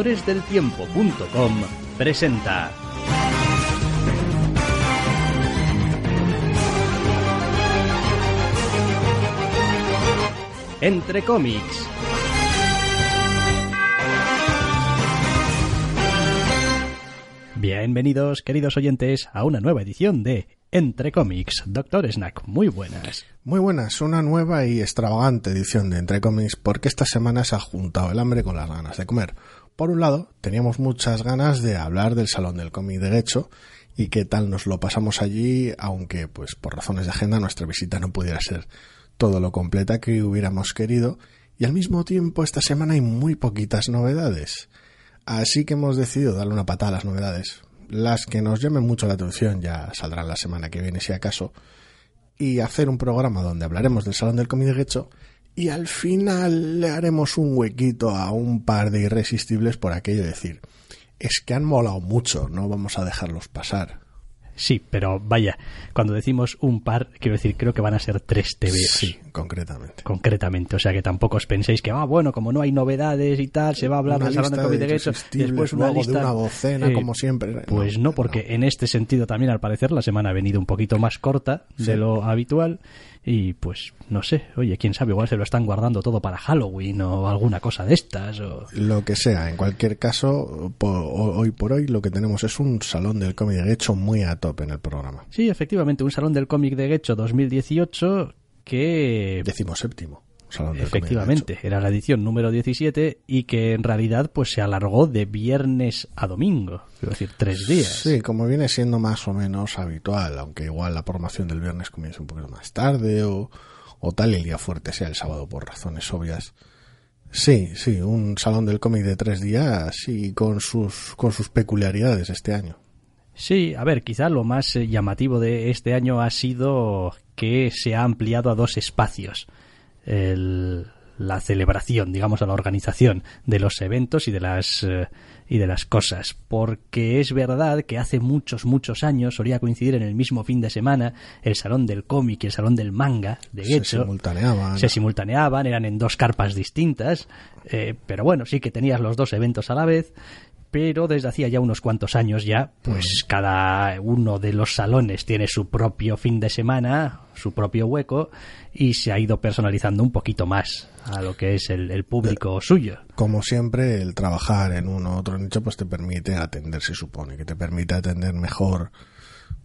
doctoresdeltiempo.com presenta Entre cómics. Bienvenidos, queridos oyentes, a una nueva edición de Entre cómics. Doctor Snack, muy buenas. Muy buenas, una nueva y extravagante edición de Entre cómics porque esta semana se ha juntado el hambre con las ganas de comer. Por un lado, teníamos muchas ganas de hablar del Salón del Cómic de Guecho y qué tal nos lo pasamos allí, aunque pues por razones de agenda nuestra visita no pudiera ser todo lo completa que hubiéramos querido y al mismo tiempo esta semana hay muy poquitas novedades. Así que hemos decidido darle una patada a las novedades. Las que nos llamen mucho la atención ya saldrán la semana que viene si acaso. Y hacer un programa donde hablaremos del Salón del Cómic de Guecho y al final le haremos un huequito a un par de irresistibles por aquello de decir, es que han molado mucho, no vamos a dejarlos pasar. Sí, pero vaya, cuando decimos un par, quiero decir, creo que van a ser tres TVs. Sí, concretamente. Concretamente, o sea que tampoco os penséis que, ah, bueno, como no hay novedades y tal, se va a hablar del Salón de Covid de Guecho, después una lista... de una docena, eh, como siempre. Pues no, porque en este sentido también, al parecer, la semana ha venido un poquito más corta de lo habitual y pues no sé, oye, quién sabe, igual se lo están guardando todo para Halloween o alguna cosa de estas. O... Lo que sea, en cualquier caso, hoy por hoy lo que tenemos es un salón del cómic de Gecho muy a tope en el programa. Sí, efectivamente, un salón del cómic de Gecho 2018 que... Decimos séptimo. Efectivamente, era la edición número 17 y que en realidad pues se alargó de viernes a domingo, es decir, tres días. Sí, como viene siendo más o menos habitual, aunque igual la programación del viernes comienza un poquito más tarde o, o tal el día fuerte sea el sábado por razones obvias. Sí, sí, un salón del cómic de tres días y con sus, con sus peculiaridades este año. Sí, a ver, quizá lo más eh, llamativo de este año ha sido que se ha ampliado a dos espacios la celebración, digamos, a la organización de los eventos y de las eh, y de las cosas, porque es verdad que hace muchos muchos años solía coincidir en el mismo fin de semana el salón del cómic y el salón del manga de. Se simultaneaban. Se simultaneaban, eran en dos carpas distintas, eh, pero bueno, sí que tenías los dos eventos a la vez pero desde hacía ya unos cuantos años ya, pues cada uno de los salones tiene su propio fin de semana, su propio hueco, y se ha ido personalizando un poquito más a lo que es el, público eh, suyo. Como siempre, el trabajar en uno u otro nicho, pues te permite atender, se supone, que te permite atender mejor,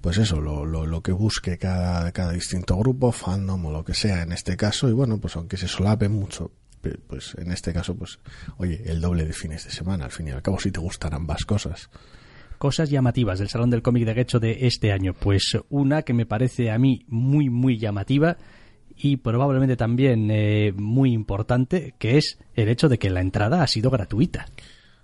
pues eso, lo, lo, lo que busque cada, cada distinto grupo, fandom o lo que sea en este caso, y bueno, pues aunque se solape mucho, pues en este caso, pues, oye, el doble de fines de semana, al fin y al cabo, si te gustan ambas cosas. Cosas llamativas del Salón del Cómic de Gecho de este año. Pues una que me parece a mí muy, muy llamativa y probablemente también eh, muy importante, que es el hecho de que la entrada ha sido gratuita.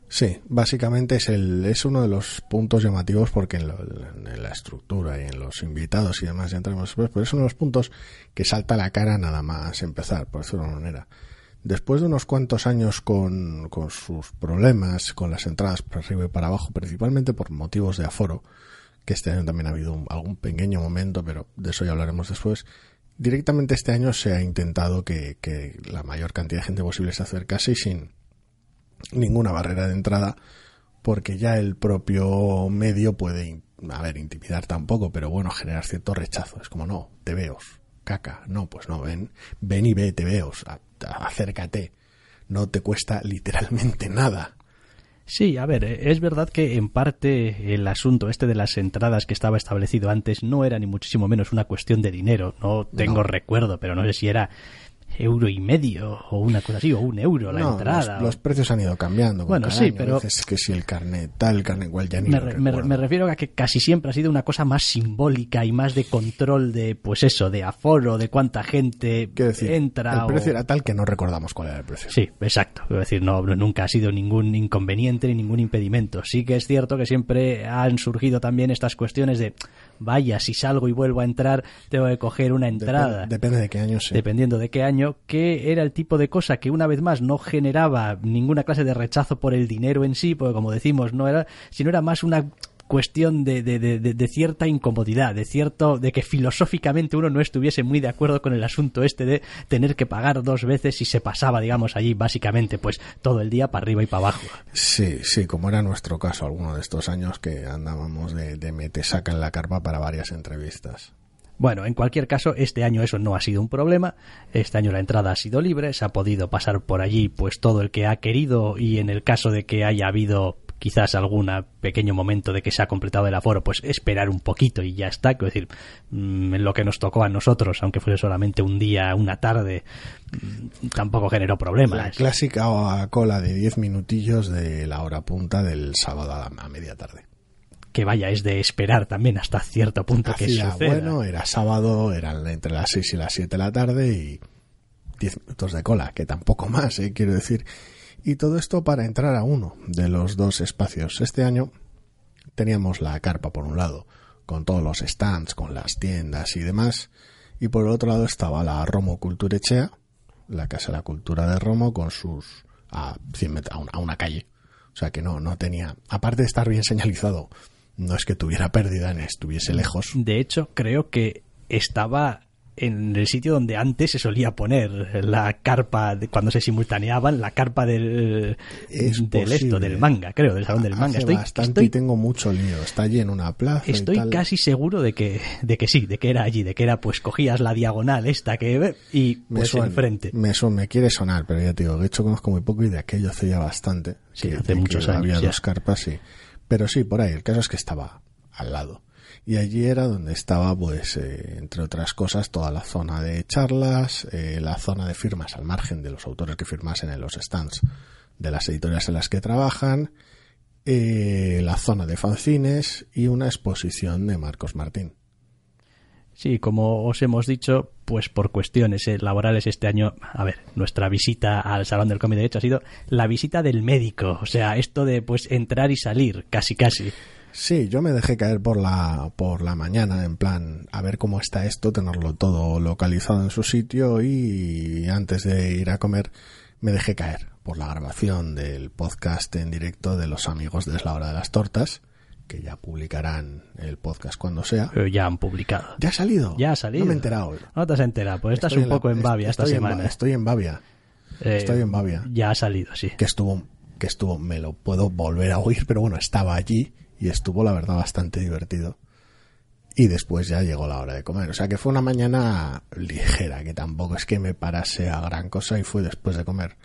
Sí, básicamente es, el, es uno de los puntos llamativos porque en, la estructura y en los invitados y demás ya entramos después, pero es uno de los puntos que salta a la cara nada más empezar, por decirlo de una manera. Después de unos cuantos años con, con sus problemas, con las entradas para arriba y para abajo, principalmente por motivos de aforo, que este año también ha habido algún pequeño momento, pero de eso ya hablaremos después, directamente este año se ha intentado que, que la mayor cantidad de gente posible se acercase y sin ninguna barrera de entrada, porque ya el propio medio puede, a ver, intimidar tampoco, pero bueno, generar cierto rechazo. Es como, no, te veo, caca. No, pues no, ven, ven y ve, te veo, acércate. No te cuesta literalmente nada. Sí, a ver, es verdad que en parte el asunto este de las entradas que estaba establecido antes no era ni muchísimo menos una cuestión de dinero. No tengo recuerdo, pero no sé si era euro y medio o una cosa así, o un euro la entrada. Los, precios han ido cambiando. Bueno, sí, pero. Es que si el carnet tal, el carnet igual ya ni me, me, refiero a que casi siempre ha sido una cosa más simbólica y más de control de, pues eso, de aforo, de cuánta gente entra. El precio era tal que no recordamos cuál era el precio. Sí, exacto. Es decir, no, nunca ha sido ningún inconveniente ni ningún impedimento. Sí que es cierto que siempre han surgido también estas cuestiones de vaya, si salgo y vuelvo a entrar, tengo que coger una entrada. Depende, de qué año sea. Dependiendo de qué año, que era el tipo de cosa que una vez más no generaba ninguna clase de rechazo por el dinero en sí, porque como decimos, no era, sino era más una cuestión de, cierta incomodidad, de cierto, de que filosóficamente uno no estuviese muy de acuerdo con el asunto este de tener que pagar dos veces si se pasaba, digamos, allí básicamente pues todo el día para arriba y para abajo. Sí, sí, como era nuestro caso alguno de estos años que andábamos de, de mete saca en la carpa para varias entrevistas. Bueno, en cualquier caso, este año eso no ha sido un problema. Este año la entrada ha sido libre, se ha podido pasar por allí pues todo el que ha querido y en el caso de que haya habido quizás algún pequeño momento de que se ha completado el aforo, pues esperar un poquito y ya está. Quiero decir, mm, lo que nos tocó a nosotros, aunque fuese solamente un día, una tarde, mm, tampoco generó problemas. La clásica cola de 10 minutillos de la hora punta del sábado a media tarde que vaya, es de esperar también hasta cierto punto que suceda. bueno, era sábado, eran entre las 6 y las 7 de la tarde y 10 minutos de cola, que tampoco más, ¿eh? quiero decir. Y todo esto para entrar a uno de los dos espacios. Este año teníamos la carpa por un lado, con todos los stands, con las tiendas y demás, y por el otro lado estaba la Romo Culturechea, la Casa de la Cultura de Romo, con sus a 100 metros, a una, calle. O sea que no, no tenía, aparte de estar bien señalizado no es que tuviera pérdida ni estuviese lejos. De hecho, creo que estaba en el sitio donde antes se solía poner la carpa de, cuando se simultaneaban la carpa del del esto del manga creo del salón del manga. estoy, bastante y tengo mucho lío. Está allí en una plaza estoy casi seguro de que de que sí de que era allí de que era pues cogías la diagonal esta que y pues me enfrente. me, me quiere sonar pero ya te digo de hecho conozco muy poco y de aquello hace ya bastante. Sí hace muchos años había dos carpas sí pero sí, por ahí, el caso es que estaba al lado. Y allí era donde estaba, pues, eh, entre otras cosas, toda la zona de charlas, eh, la zona de firmas al margen de los autores que firmasen en los stands de las editoriales en las que trabajan, eh, la zona de fanzines y una exposición de Marcos Martín. Sí, como os hemos dicho, pues por cuestiones eh, laborales este año, a ver, nuestra visita al Salón del Cómic de hecho ha sido la visita del médico, o sea, esto de pues entrar y salir, casi casi. Sí, yo me dejé caer por la por la mañana en plan a ver cómo está esto, tenerlo todo localizado en su sitio y antes de ir a comer me dejé caer por la grabación del podcast en directo de los amigos de la hora de las tortas que ya publicarán el podcast cuando sea. Pero ya han publicado. ¿Ya ha salido? Ya ha salido. No me he enterado. No te has enterado, pues estás un poco en Bavia esta semana. estoy en Bavia. Eh, estoy en Bavia. Ya ha salido, sí. Que estuvo, que estuvo, me lo puedo volver a oír, pero bueno, estaba allí y estuvo la verdad bastante divertido. Y después ya llegó la hora de comer. O sea que fue una mañana ligera, que tampoco es que me parase a gran cosa y fue después de comer.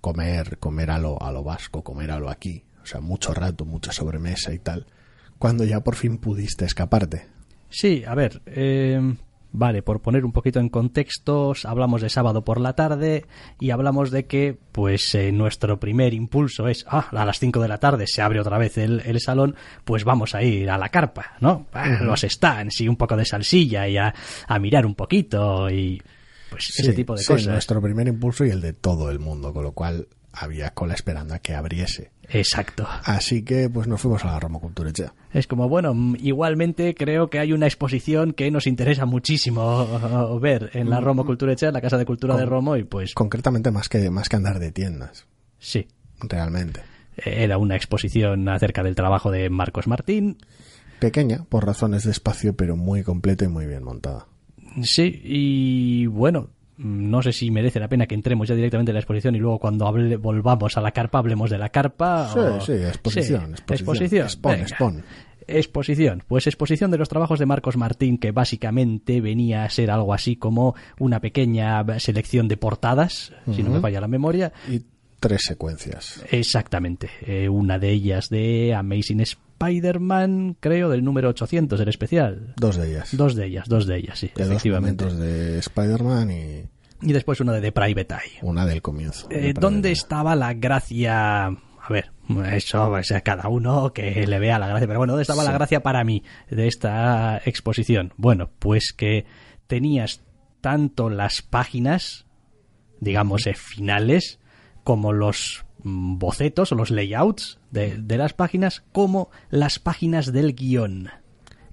Comer, comer a lo, a lo vasco, comer a lo aquí. O sea, mucho rato, mucha sobremesa y tal cuando ya por fin pudiste escaparte. Sí, a ver, eh, vale, por poner un poquito en contextos, hablamos de sábado por la tarde y hablamos de que, pues, eh, nuestro primer impulso es, ah, a las 5 de la tarde se abre otra vez el, el salón, pues vamos a ir a la carpa, ¿no? A los stands y un poco de salsilla y a, a mirar un poquito y, pues, ese tipo de sí, cosas. nuestro primer impulso y el de todo el mundo, con lo cual había cola esperando a que abriese. Exacto. Así que pues nos fuimos a la Roma ya. Es como, bueno, igualmente creo que hay una exposición que nos interesa muchísimo ver en la Roma Culturecha, en la Casa de Cultura de Romo y pues... Concretamente más que, más que andar de tiendas. Sí. Realmente. Era una exposición acerca del trabajo de Marcos Martín. Pequeña, por razones de espacio, pero muy completa y muy bien montada. Sí, y bueno, no sé si merece la pena que entremos ya directamente en la exposición y luego cuando hable, volvamos a la carpa hablemos de la carpa. Sí, sí, exposición. exposición. Exposición. Exposición. Pues exposición de los trabajos de Marcos Martín, que básicamente venía a ser algo así como una pequeña selección de portadas, si no me falla la memoria. Y tres secuencias. Exactamente. Eh, una de ellas de Amazing Spider-Man, creo, del número 800, el especial. Dos de ellas. Dos de ellas, dos de ellas, sí. De efectivamente. Dos de Spider-Man y... Y después una de The Private Eye. Una del comienzo. Eh, ¿Dónde estaba la gracia a ver, eso o sea, cada uno que le vea la gracia, pero bueno, ¿dónde estaba la gracia para mí de esta exposición? Bueno, pues que tenías tanto las páginas, digamos, eh, finales, como los mm, bocetos o los layouts de, las páginas, como las páginas del guion,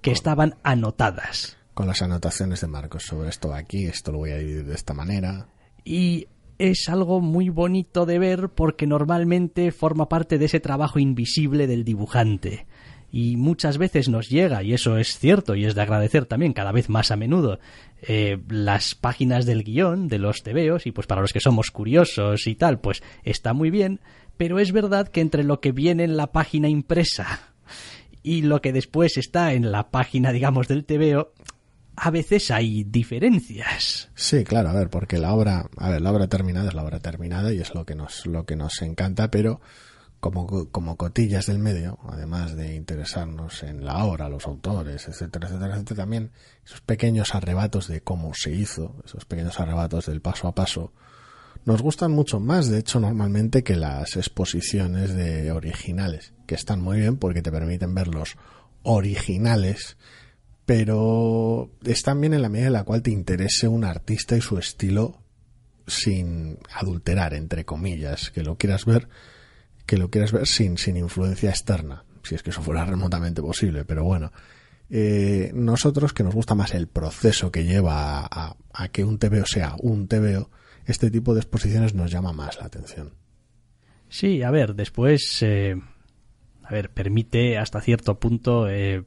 que estaban anotadas. Con las anotaciones de Marcos sobre esto aquí, esto lo voy a dividir de esta manera. Y es algo muy bonito de ver porque normalmente forma parte de ese trabajo invisible del dibujante. y muchas veces nos llega, y eso es cierto y es de agradecer también cada vez más a menudo, eh, las páginas del guion de los tebeos, y pues para los que somos curiosos y tal, pues está muy bien, pero es verdad que entre lo que viene en la página impresa y lo que después está en la página, digamos, del tebeo, a veces hay diferencias. Sí, claro, a ver, porque la obra, a ver, la obra terminada es la obra terminada y es lo que nos, lo que nos encanta, pero como, como cotillas del medio, además de interesarnos en la obra, los autores, etcétera, etcétera, etcétera, también esos pequeños arrebatos de cómo se hizo, esos pequeños arrebatos del paso a paso, nos gustan mucho más, de hecho, normalmente que las exposiciones de originales, que están muy bien porque te permiten ver los originales, pero están bien en la medida en la cual te interese un artista y su estilo sin adulterar, entre comillas, que lo quieras ver, que lo quieras ver sin, sin influencia externa, si es que eso fuera remotamente posible, pero bueno. Eh, nosotros que nos gusta más el proceso que lleva a, a que un TVO sea un TVO, este tipo de exposiciones nos llama más la atención. Sí, a ver, después, eh, a ver, permite hasta cierto punto, eh,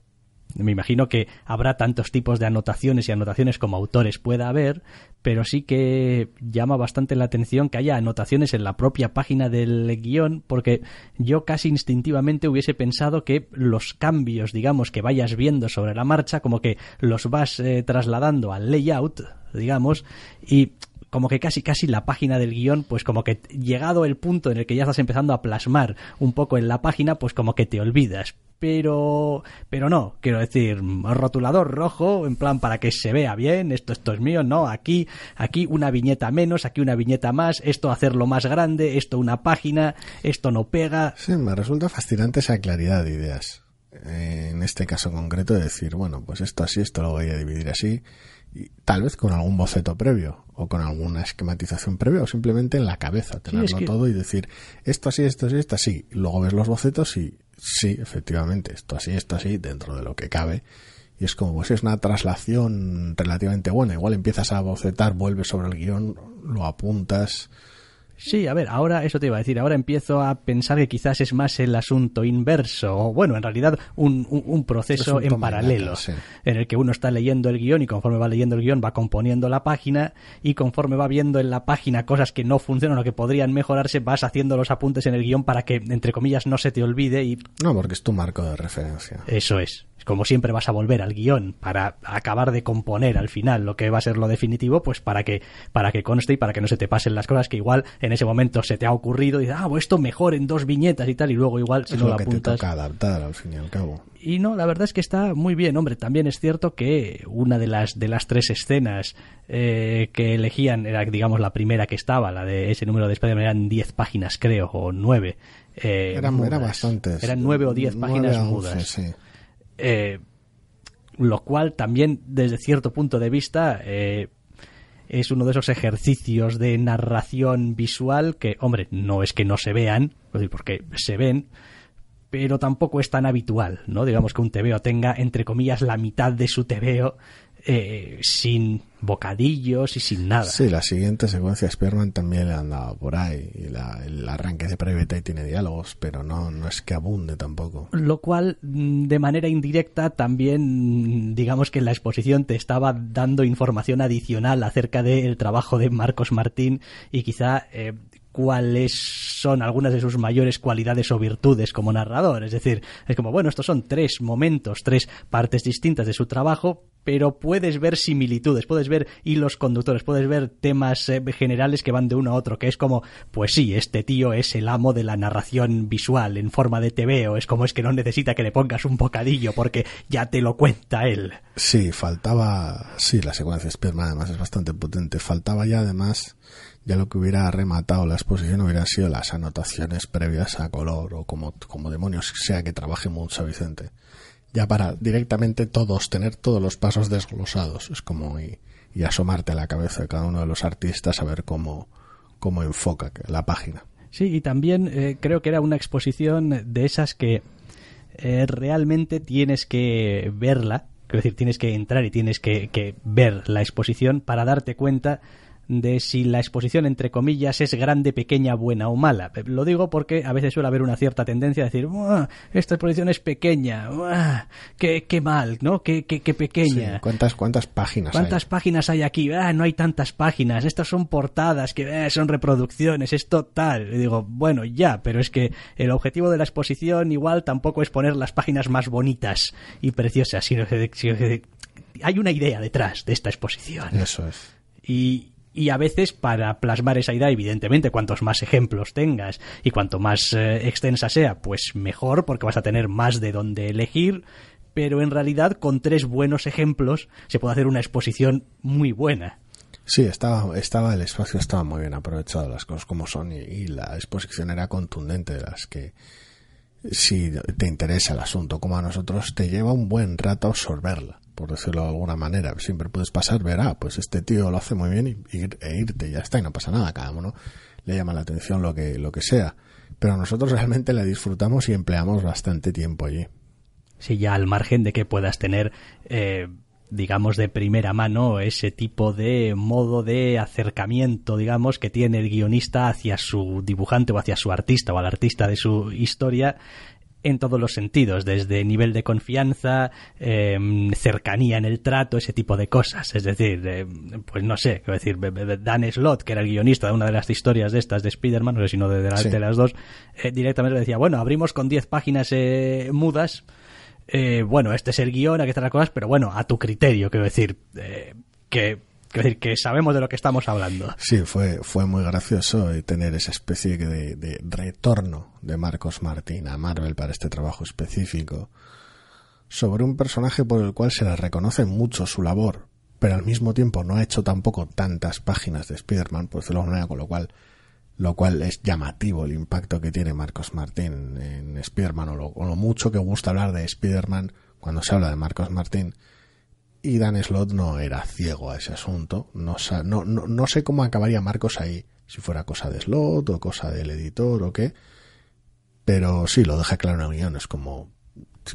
me imagino que habrá tantos tipos de anotaciones y anotaciones como autores pueda haber, pero sí que llama bastante la atención que haya anotaciones en la propia página del guion, porque yo casi instintivamente hubiese pensado que los cambios, digamos, que vayas viendo sobre la marcha, como que los vas eh, trasladando al layout, digamos, y como que casi casi la página del guion, pues como que llegado el punto en el que ya estás empezando a plasmar un poco en la página, pues como que te olvidas. Pero, pero no, quiero decir, rotulador rojo, en plan para que se vea bien, esto, esto es mío, no, aquí, aquí una viñeta menos, aquí una viñeta más, esto hacerlo más grande, esto una página, esto no pega. Sí, me resulta fascinante esa claridad de ideas. En este caso concreto, de decir, bueno, pues esto así, esto lo voy a dividir así, tal vez con algún boceto previo o con alguna esquematización previa o simplemente en la cabeza tenerlo todo y decir esto así, esto así, esto así. Luego ves los bocetos y sí, efectivamente, esto así, esto así, dentro de lo que cabe. Y es como, pues es una traslación relativamente buena. Igual empiezas a bocetar, vuelves sobre el guion, lo apuntas, Sí, a ver, ahora eso te iba a decir, ahora empiezo a pensar que quizás es más el asunto inverso, o bueno, en realidad un, un, proceso en paralelo, en el que uno está leyendo el guion y conforme va leyendo el guion va componiendo la página y conforme va viendo en la página cosas que no funcionan o que podrían mejorarse, vas haciendo los apuntes en el guion para que, entre comillas, no se te olvide y... No, porque es tu marco de referencia. Eso es como siempre vas a volver al guion para acabar de componer al final lo que va a ser lo definitivo, pues para que, para que conste y para que no se te pasen las cosas que igual en ese momento se te ha ocurrido y dices, ah, pues esto mejor en dos viñetas y tal, y luego igual si es no lo que te toca adaptar al fin y al cabo. Y no, la verdad es que está muy bien, hombre. También es cierto que una de las de las tres escenas eh, que elegían era, digamos, la primera que estaba, la de ese número de Spider-Man eran 10 páginas, creo, o nueve. Eh, eran, era bastantes. Eran nueve o diez páginas mudas. Sí. Eh, lo cual también desde cierto punto de vista eh, es uno de esos ejercicios de narración visual que, hombre, no es que no se vean, porque se ven, pero tampoco es tan habitual, ¿no? Digamos que un tebeo tenga, entre comillas, la mitad de su tebeo eh, sin bocadillos y sin nada. Sí, la siguiente secuencia Spearman también le han dado por ahí. Y el arranque de Private tiene diálogos, pero no, no es que abunde tampoco. Lo cual, mm, de manera indirecta, también, digamos que en la exposición te estaba dando información adicional acerca del trabajo de Marcos Martín y quizá eh, cuáles son algunas de sus mayores cualidades o virtudes como narrador. Es decir, es como, bueno, estos son tres momentos, tres partes distintas de su trabajo, pero puedes ver similitudes, puedes ver hilos conductores, puedes ver temas eh, generales que van de uno a otro, que es como, pues sí, este tío es el amo de la narración visual en forma de TV, o es como es que no necesita que le pongas un bocadillo porque ya te lo cuenta él. Sí, faltaba, sí, la secuencia Spearman además es bastante potente, faltaba ya además ya lo que hubiera rematado la exposición hubiera sido las anotaciones previas a color o como, como demonios sea que trabaje mucho Vicente. Ya para directamente todos, tener todos los pasos desglosados. Es como y, asomarte a la cabeza de cada uno de los artistas a ver cómo, cómo enfoca la página. Sí, y también eh, creo que era una exposición de esas que eh, realmente tienes que verla, es decir, tienes que entrar y tienes que, que ver la exposición para darte cuenta de si la exposición, entre comillas, es grande, pequeña, buena o mala. Lo digo porque a veces suele haber una cierta tendencia a decir, esta exposición es pequeña, qué, qué, mal, ¿no? Qué, qué, qué pequeña. ¿Cuántas, ¿Cuántas páginas ¿Cuántas páginas hay aquí? Ah, no hay tantas páginas, estas son portadas, que eh, son reproducciones, es total. Y digo, bueno, ya, pero es que el objetivo de la exposición igual tampoco es poner las páginas más bonitas y preciosas, sino que hay una idea detrás de esta exposición. Eso es. Y, y a veces para plasmar esa idea, evidentemente, cuantos más ejemplos tengas y cuanto más eh, extensa sea, pues mejor, porque vas a tener más de dónde elegir, pero en realidad con tres buenos ejemplos se puede hacer una exposición muy buena. Sí, estaba, estaba el espacio estaba muy bien aprovechado, las cosas como son, y, y la exposición era contundente de las que si te interesa el asunto como a nosotros, te lleva un buen rato absorberla por decirlo de alguna manera. Siempre puedes pasar, ver, ah, pues este tío lo hace muy bien y, e irte, ya está, y no pasa nada, cada uno le llama la atención lo que, lo que sea. Pero nosotros realmente la disfrutamos y empleamos bastante tiempo allí. Sí, ya al margen de que puedas tener, eh, digamos, de primera mano ese tipo de modo de acercamiento, digamos, que tiene el guionista hacia su dibujante o hacia su artista o al artista de su historia, en todos los sentidos, desde nivel de confianza, em, cercanía en el trato, ese tipo de cosas. Es decir, pues no sé, quiero decir, Dan Slott, que era el guionista de una de las historias de estas de Spider-Man, no sé si no de, de, las dos, eh, directamente le decía, bueno, abrimos con 10 páginas eh, mudas. Eh, bueno, este es el guion, aquí están las cosas, pero bueno, a tu criterio, quiero decir, que es decir, que sabemos de lo que estamos hablando. Sí, fue, fue muy gracioso tener esa especie de, de retorno de Marcos Martín a Marvel para este trabajo específico sobre un personaje por el cual se le reconoce mucho su labor, pero al mismo tiempo no ha hecho tampoco tantas páginas de Spider-Man, por decirlo de manera, con lo cual, lo cual es llamativo el impacto que tiene Marcos Martín en Spider-Man, o o lo mucho que gusta hablar de Spider-Man cuando se habla de Marcos Martín y Dan Slott no era ciego a ese asunto. No, no, no, sé cómo acabaría Marcos ahí, si fuera cosa de Slott o cosa del editor o qué. Pero sí, lo deja claro en la unión. Es como,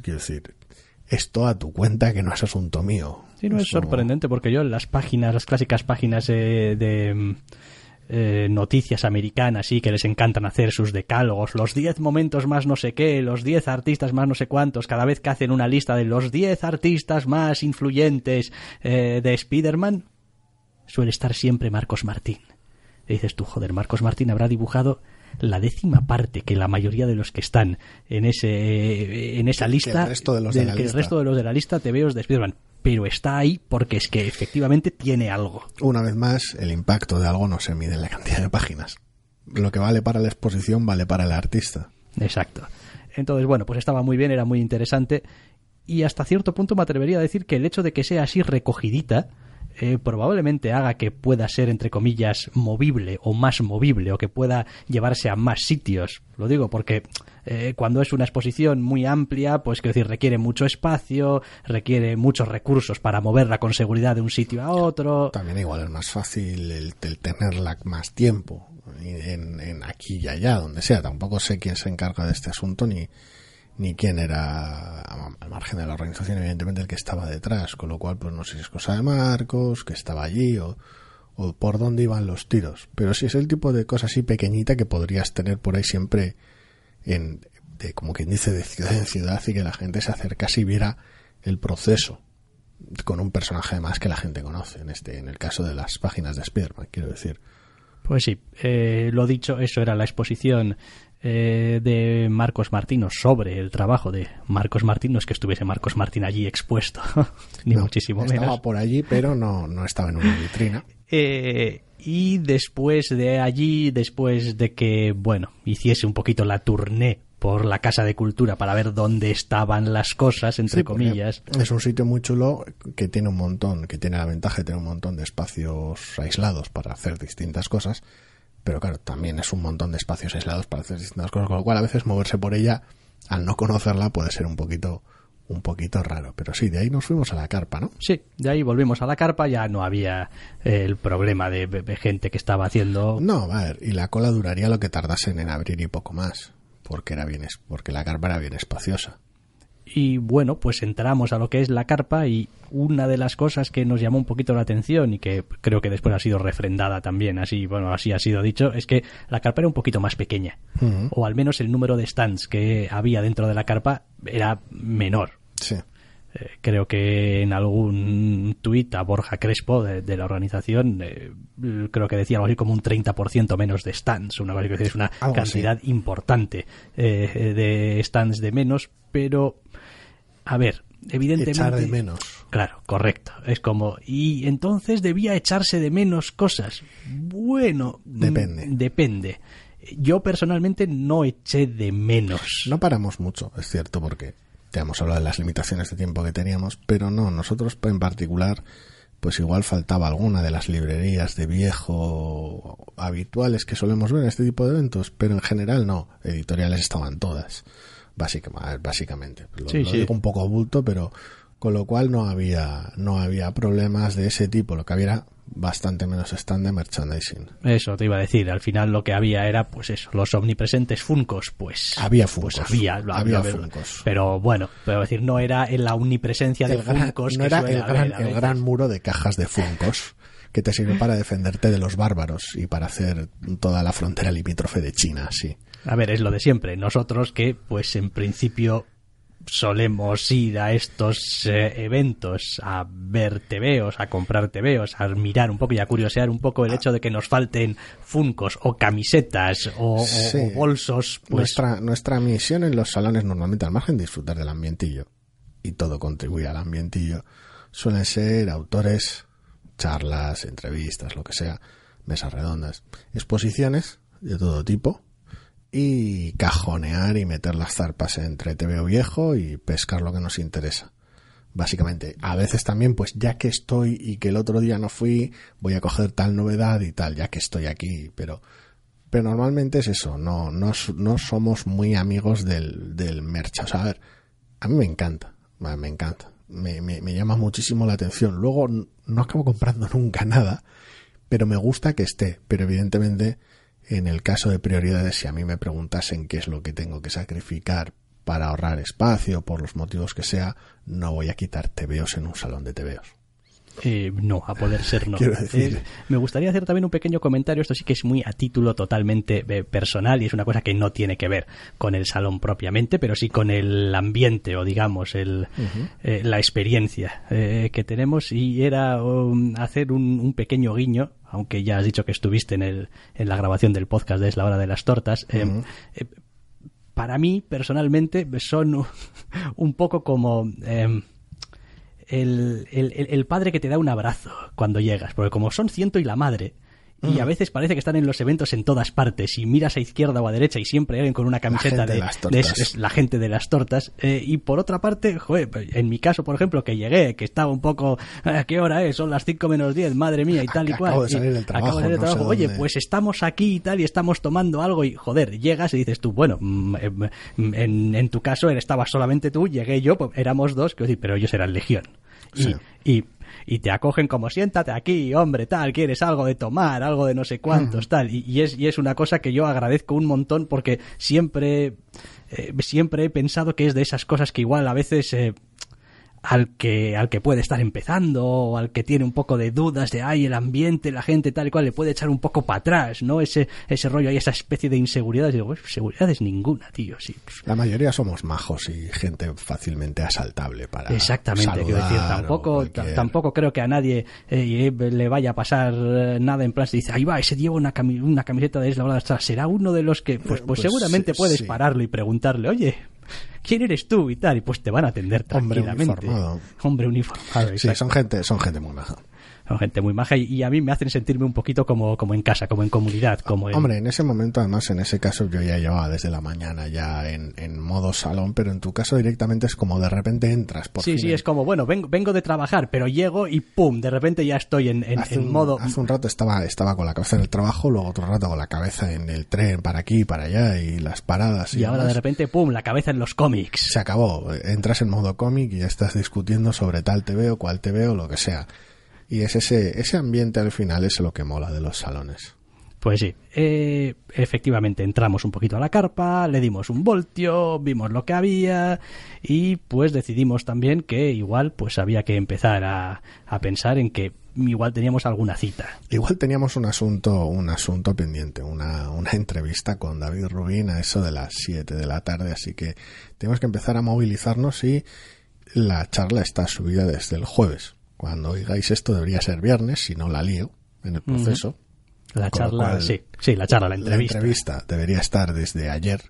quiero decir, esto a tu cuenta que no es asunto mío. Sí, no es, sorprendente porque yo en las páginas, las clásicas páginas de eh, noticias americanas y que les encantan hacer sus decálogos, los 10 momentos más no sé qué, los 10 artistas más no sé cuántos, cada vez que hacen una lista de los 10 artistas más influyentes eh, de Spider-Man, suele estar siempre Marcos Martín. Y dices tú, joder, Marcos Martín habrá dibujado la décima parte que la mayoría de los que están en ese en esa lista, el resto de los de, la que lista. el resto de los de la lista te veo de Spider-Man pero está ahí porque es que efectivamente tiene algo. Una vez más, el impacto de algo no se mide en la cantidad de páginas. Lo que vale para la exposición vale para el artista. Exacto. Entonces, bueno, pues estaba muy bien, era muy interesante y hasta cierto punto me atrevería a decir que el hecho de que sea así recogidita, eh, probablemente haga que pueda ser, entre comillas, movible o más movible o que pueda llevarse a más sitios. Lo digo porque eh, cuando es una exposición muy amplia, pues quiero decir, requiere mucho espacio, requiere muchos recursos para moverla con seguridad de un sitio a otro. También igual es más fácil el, tenerla más tiempo en, en aquí y allá, donde sea. Tampoco sé quién se encarga de este asunto ni ni quién era al margen de la organización, evidentemente el que estaba detrás, con lo cual pues no sé si es cosa de Marcos, que estaba allí o, o por dónde iban los tiros, pero sí es el tipo de cosa así pequeñita que podrías tener por ahí siempre en de como quien dice de ciudad en ciudad y que la gente se acercase y viera el proceso con un personaje más que la gente conoce en este en el caso de las páginas de Spiderman quiero decir. Pues sí, eh, lo dicho, eso era la exposición eh, de Marcos Martino sobre el trabajo de Marcos Martín. No es que estuviese Marcos Martín allí expuesto, ni muchísimo menos. Estaba por allí, pero no, no estaba en una vitrina. Eh, y después de allí, después de que, bueno, hiciese un poquito la tournée por la Casa de Cultura para ver dónde estaban las cosas, entre comillas. Es un sitio muy chulo que tiene un montón, que tiene la ventaja de tener un montón de espacios aislados para hacer distintas cosas pero claro, también es un montón de espacios aislados para hacer distintas cosas, con lo cual a veces moverse por ella, al no conocerla, puede ser un poquito un poquito raro, pero sí, de ahí nos fuimos a la carpa, ¿no? Sí, de ahí volvimos a la carpa, ya no había eh, el problema de, gente que estaba haciendo... No, a ver, y la cola duraría lo que tardasen en abrir y poco más, porque era bien, porque la carpa era bien espaciosa. Y bueno, pues entramos a lo que es la carpa y una de las cosas que nos llamó un poquito la atención y que creo que después ha sido refrendada también, así, bueno, así ha sido dicho, es que la carpa era un poquito más pequeña. O al menos el número de stands que había dentro de la carpa era menor. Sí. Eh, creo que en algún tuit a Borja Crespo de, la organización, eh, creo que decía algo así como un 30% menos de stands, una, es una cantidad importante eh, de stands de menos, pero a ver, evidentemente... Echar de menos. Claro, correcto. Es como, y entonces debía echarse de menos cosas. Bueno, depende. Depende. Yo personalmente no eché de menos. No paramos mucho, es cierto, porque ya hemos hablado de las limitaciones de tiempo que teníamos, pero no, nosotros en particular, pues igual faltaba alguna de las librerías de viejo habituales que solemos ver en este tipo de eventos, pero en general no, editoriales estaban todas, básicamente. básicamente. Lo, sí, digo un poco bulto, pero con lo cual no había, no había problemas de ese tipo, lo que había bastante menos stand de merchandising. Eso te iba a decir, al final lo que había era pues eso, los omnipresentes Funcos, pues había pues Funcos. había, había, Funcos. Pero bueno, pero decir, no era en la omnipresencia de Funcos no era el gran, el gran muro de cajas de Funcos que te sirve para defenderte de los bárbaros y para hacer toda la frontera limítrofe de China, sí. A ver, es lo de siempre. Nosotros que, pues en principio, solemos ir a estos eh, eventos a ver tebeos, a comprar tebeos, a mirar un poco y a curiosear un poco el hecho de que nos falten funcos o camisetas o, bolsos. Pues... Nuestra, nuestra misión en los salones normalmente, al margen de disfrutar del ambientillo, y todo contribuye al ambientillo, suelen ser autores, charlas, entrevistas, lo que sea, mesas redondas, exposiciones de todo tipo, y cajonear y meter las zarpas entre TVO viejo y pescar lo que nos interesa. Básicamente, a veces también, pues ya que estoy y que el otro día no fui, voy a coger tal novedad y tal, ya que estoy aquí, pero, pero normalmente es eso, no, no, no somos muy amigos del, del merch. O sea, a ver, a mí me encanta, me encanta, me, me, me llama muchísimo la atención. Luego no acabo comprando nunca nada, pero me gusta que esté, pero evidentemente en el caso de prioridades, si a mí me preguntasen qué es lo que tengo que sacrificar para ahorrar espacio, por los motivos que sea, no voy a quitar tebeos en un salón de tebeos. Eh, no, a poder ser no. Decir... Eh, me gustaría hacer también un pequeño comentario, esto sí que es muy a título totalmente eh, personal y es una cosa que no tiene que ver con el salón propiamente, pero sí con el ambiente o digamos el, la experiencia que tenemos y era um, hacer un, pequeño guiño aunque ya has dicho que estuviste en, el, en la grabación del podcast de Es la hora de las tortas, para mí personalmente son un poco como el, el, el, padre que te da un abrazo cuando llegas, porque como son ciento y la madre, y a veces parece que están en los eventos en todas partes y miras a izquierda o a derecha y siempre hay alguien con una camiseta de, la gente de las tortas eh, y por otra parte joder, en mi caso por ejemplo que llegué que estaba un poco ¿a qué hora es? son las 5 menos 10 madre mía y tal y cual acabo de salir del trabajo, acabo de salir trabajo. oye pues estamos aquí y tal y estamos tomando algo y joder llegas y dices tú bueno mm, em, en, en tu caso estabas solamente tú llegué yo pues, éramos dos que pero ellos eran legión. Y, y y te acogen como siéntate aquí, hombre, tal, quieres algo de tomar, algo de no sé cuántos, tal. Y, es, y es una cosa que yo agradezco un montón porque siempre, eh, siempre he pensado que es de esas cosas que igual a veces... Eh, al que, al que puede estar empezando o al que tiene un poco de dudas de ay el ambiente, la gente tal y cual le puede echar un poco para atrás, ¿no? Ese, ese rollo ahí, esa especie de inseguridad. Y digo, pues, seguridad es ninguna, tío, sí. Pues". La mayoría somos majos y gente fácilmente asaltable para Exactamente, quiero decir, tampoco, tampoco creo que a nadie eh, le vaya a pasar eh, nada en plan si dice, ahí va, ese lleva una, una camiseta de Isla será uno de los que, pues, pues, pues seguramente puedes pararlo y preguntarle, oye, ¿quién eres tú? y tal, y pues te van a atender tranquilamente. Hombre uniformado. Hombre uniformado. Sí, son gente, son gente muy maja gente muy maja y, a mí me hacen sentirme un poquito como, como en casa, como en comunidad. como Hombre, en ese momento, además, en ese caso yo ya llevaba desde la mañana ya en, en modo salón, pero en tu caso directamente es como de repente entras. Por sí, sí, es como, bueno, vengo, vengo de trabajar, pero llego y pum, de repente ya estoy en, en, modo... Hace un rato estaba, estaba con la cabeza en el trabajo, luego otro rato con la cabeza en el tren para aquí, para allá y las paradas. Y, ahora de repente, pum, la cabeza en los cómics. Se acabó, entras en modo cómic y ya estás discutiendo sobre tal TV o cual TV o lo que sea. Y es ese, ese ambiente al final es lo que mola de los salones. Pues sí, eh, efectivamente entramos un poquito a la carpa, le dimos un voltio, vimos lo que había y pues decidimos también que igual pues había que empezar a, a pensar en que igual teníamos alguna cita. Igual teníamos un asunto, un asunto pendiente, una, una entrevista con David Rubín a eso de las 7 de la tarde, así que tenemos que empezar a movilizarnos y la charla está subida desde el jueves. Cuando oigáis esto debería ser viernes, si no la lío en el proceso. La charla, sí, sí, la charla, la entrevista. La entrevista debería estar desde ayer,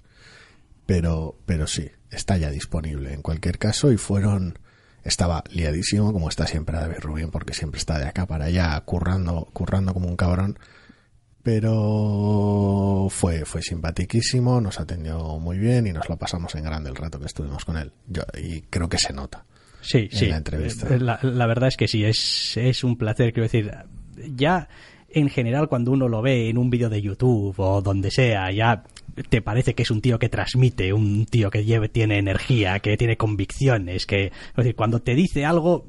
pero, pero sí, está ya disponible en cualquier caso y fueron estaba liadísimo, como está siempre David Rubin, porque siempre está de acá para allá, currando, currando como un cabrón. Pero fue, fue simpaticísimo, nos atendió muy bien y nos lo pasamos en grande el rato que estuvimos con él. Yo, y creo que se nota. Sí, en sí. La, entrevista. Eh, la, la, verdad es que sí, es, es un placer, quiero decir, ya en general cuando uno lo ve en un vídeo de YouTube o donde sea, ya te parece que es un tío que transmite, un tío que lleve, tiene energía, que tiene convicciones, que es decir, cuando te dice algo,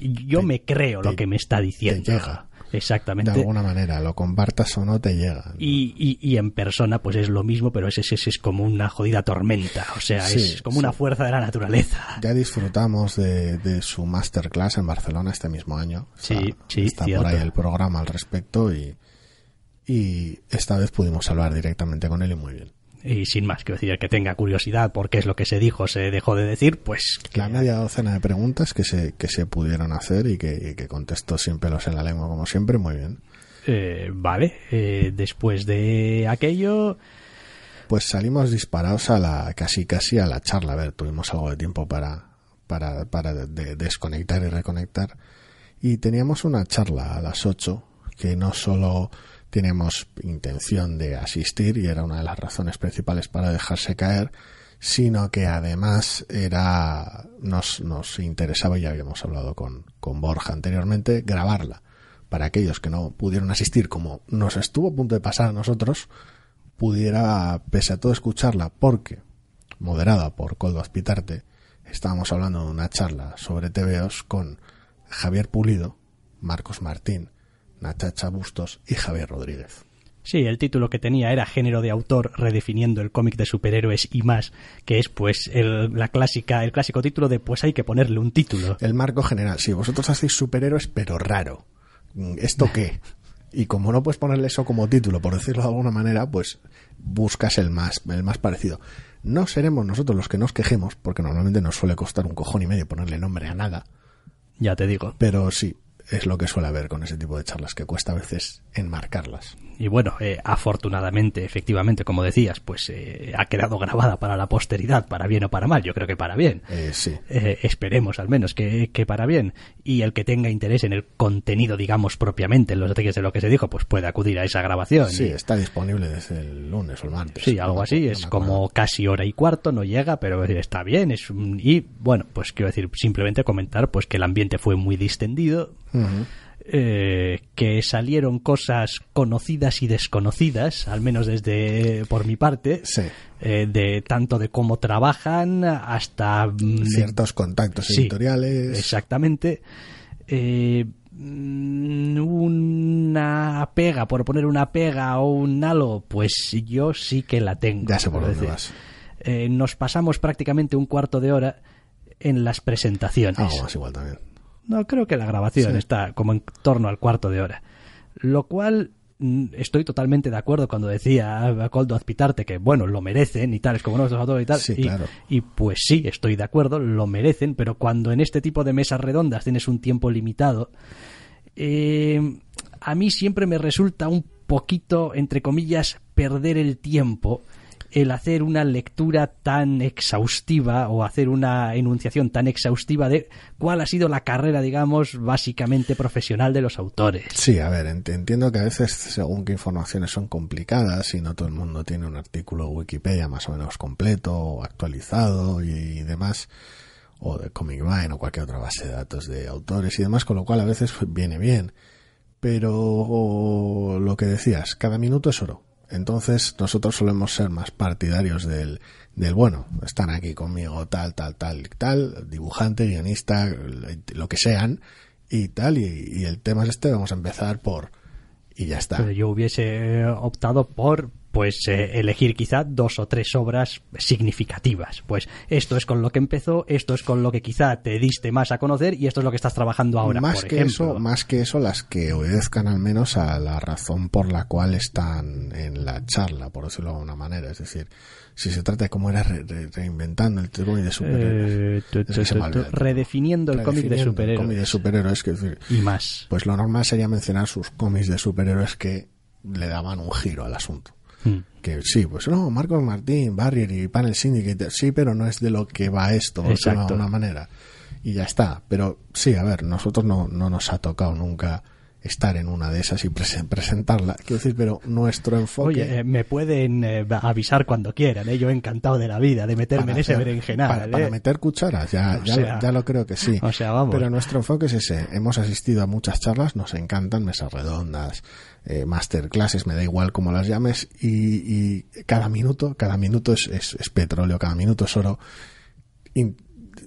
yo Te- me creo lo que me está diciendo. te llega. Exactamente. De alguna manera, lo compartas o no, te llega. Y, y, y en persona pues es lo mismo, pero ese, ese es como una jodida tormenta, o sea, Sí, es como una sí. fuerza de la naturaleza. Ya disfrutamos de, de su masterclass en Barcelona este mismo año. Sí, Está- sí, Está cierto. por ahí el programa al respecto y, y esta vez pudimos hablar directamente con él y muy bien. Y sin más, quiero decir, que tenga curiosidad porque es lo que se dijo, se dejó de decir, pues que- La media docena de preguntas que se, que se pudieron hacer y que, y que contestó sin pelos en la lengua, como siempre, muy bien. eh, vale, eh, después de aquello, Pues salimos disparados a la casi casi a la charla. A ver, tuvimos algo de tiempo para, para, para de- de- desconectar y reconectar. Y teníamos una charla a las 8 que no solo teníamos intención de asistir y era una de las razones principales para dejarse caer, sino que además era nos, nos interesaba, ya habíamos hablado con, con Borja anteriormente, grabarla. Para aquellos que no pudieron asistir, como nos estuvo a punto de pasar a nosotros, pudiera, pese a todo, escucharla, porque, moderada por Coldo Azpitarte, estábamos hablando de una charla sobre TVOs con Javier Pulido, Marcos Martín, Nachacha Bustos y Javier Rodríguez. sí, el título que tenía era Género de autor redefiniendo el cómic de superhéroes y más, que es pues el, la clásica, el clásico título de pues hay que ponerle un título. El marco general, sí, vosotros hacéis superhéroes, pero raro. ¿Esto qué? Y como no puedes ponerle eso como título, por decirlo de alguna manera, pues buscas el más, el más parecido. No seremos nosotros los que nos quejemos, porque normalmente nos suele costar un cojón y medio ponerle nombre a nada, Ya te digo. pero sí, es lo que suele haber con ese tipo de charlas, que cuesta a veces enmarcarlas. Y bueno, eh, afortunadamente, efectivamente, como decías, pues eh, ha quedado grabada para la posteridad, para bien o para mal. Yo creo que para bien. Eh, sí, esperemos al menos que, que para bien. Y el que tenga interés en el contenido, digamos, propiamente, en los detalles de lo que se dijo, pues puede acudir a esa grabación. sí, Y- está disponible desde el lunes o el martes. Sí, algo así, es como casi hora y cuarto, no llega, pero está bien, es un- y bueno, pues quiero decir, simplemente comentar pues que el ambiente fue muy distendido, Eh, que salieron cosas conocidas y desconocidas, al menos desde por mi parte, Sí. eh, de tanto de cómo trabajan hasta mm, Ciertos contactos Sí, editoriales. Exactamente. Eh, mm, una pega, por poner una pega o un algo, pues yo sí que la tengo. Ya sé por dónde vas. eh, nos pasamos prácticamente un cuarto de hora en las presentaciones. Más igual también. No, creo que la grabación Sí. está como en torno al cuarto de hora. Lo cual mm, estoy totalmente de acuerdo cuando decía a Coldo Azpitarte que, bueno, lo merecen y tal, es como autores y tal. Sí, y, claro. y pues sí, estoy de acuerdo, lo merecen, pero cuando en este tipo de mesas redondas tienes un tiempo limitado, eh, a mí siempre me resulta un poquito, entre comillas, perder el tiempo el hacer una lectura tan exhaustiva o hacer una enunciación tan exhaustiva de cuál ha sido la carrera, digamos, básicamente profesional de los autores. Sí, a ver, ent- entiendo que a veces según qué informaciones son complicadas y no todo el mundo tiene un artículo Wikipedia más o menos completo actualizado y, y demás, o de Comic Vine o cualquier otra base de datos de autores y demás, con lo cual a veces viene bien. Pero lo que decías, cada minuto es oro. Entonces nosotros solemos ser más partidarios del, del bueno, están aquí conmigo tal, tal, tal, tal, dibujante, guionista, lo que sean, y tal, y, y el tema es este, vamos a empezar por y ya está. Pero yo hubiese optado por pues eh, elegir quizá dos o tres obras significativas. Pues esto es con lo que empezó, esto es con lo que quizá te diste más a conocer y esto es lo que estás trabajando ahora. Más por que ejemplo. eso, más que eso, las que obedezcan al menos a la razón por la cual están en la charla, por decirlo de alguna manera. Es decir, si se trata de cómo era re- re- reinventando el cómic de superhéroes, Eh, Es que se redefiniendo el cómic de superhéroes cómic de superhéroes, que y más. pues lo normal sería mencionar sus cómics de superhéroes que le daban un giro al asunto. Mm. Que sí, pues no, Marcos Martín, Barrier y Panel Syndicate, sí, pero no es de lo que va esto, de alguna manera. Y ya está. Pero sí, a ver, nosotros no, no nos ha tocado nunca estar en una de esas y presen- presentarla. Quiero decir, pero nuestro enfoque... Oye, eh, me pueden eh, avisar cuando quieran, ¿eh? yo encantado de la vida, de meterme en ese hacer- berenjenal. para, ¿eh? para meter cucharas, ya, ya, sea- ya lo creo que sí. o sea, vamos. Pero nuestro enfoque es ese. Hemos asistido a muchas charlas, nos encantan mesas redondas, masterclasses, me da igual cómo las llames, y, y cada minuto, cada minuto es, es, es petróleo, cada minuto es oro.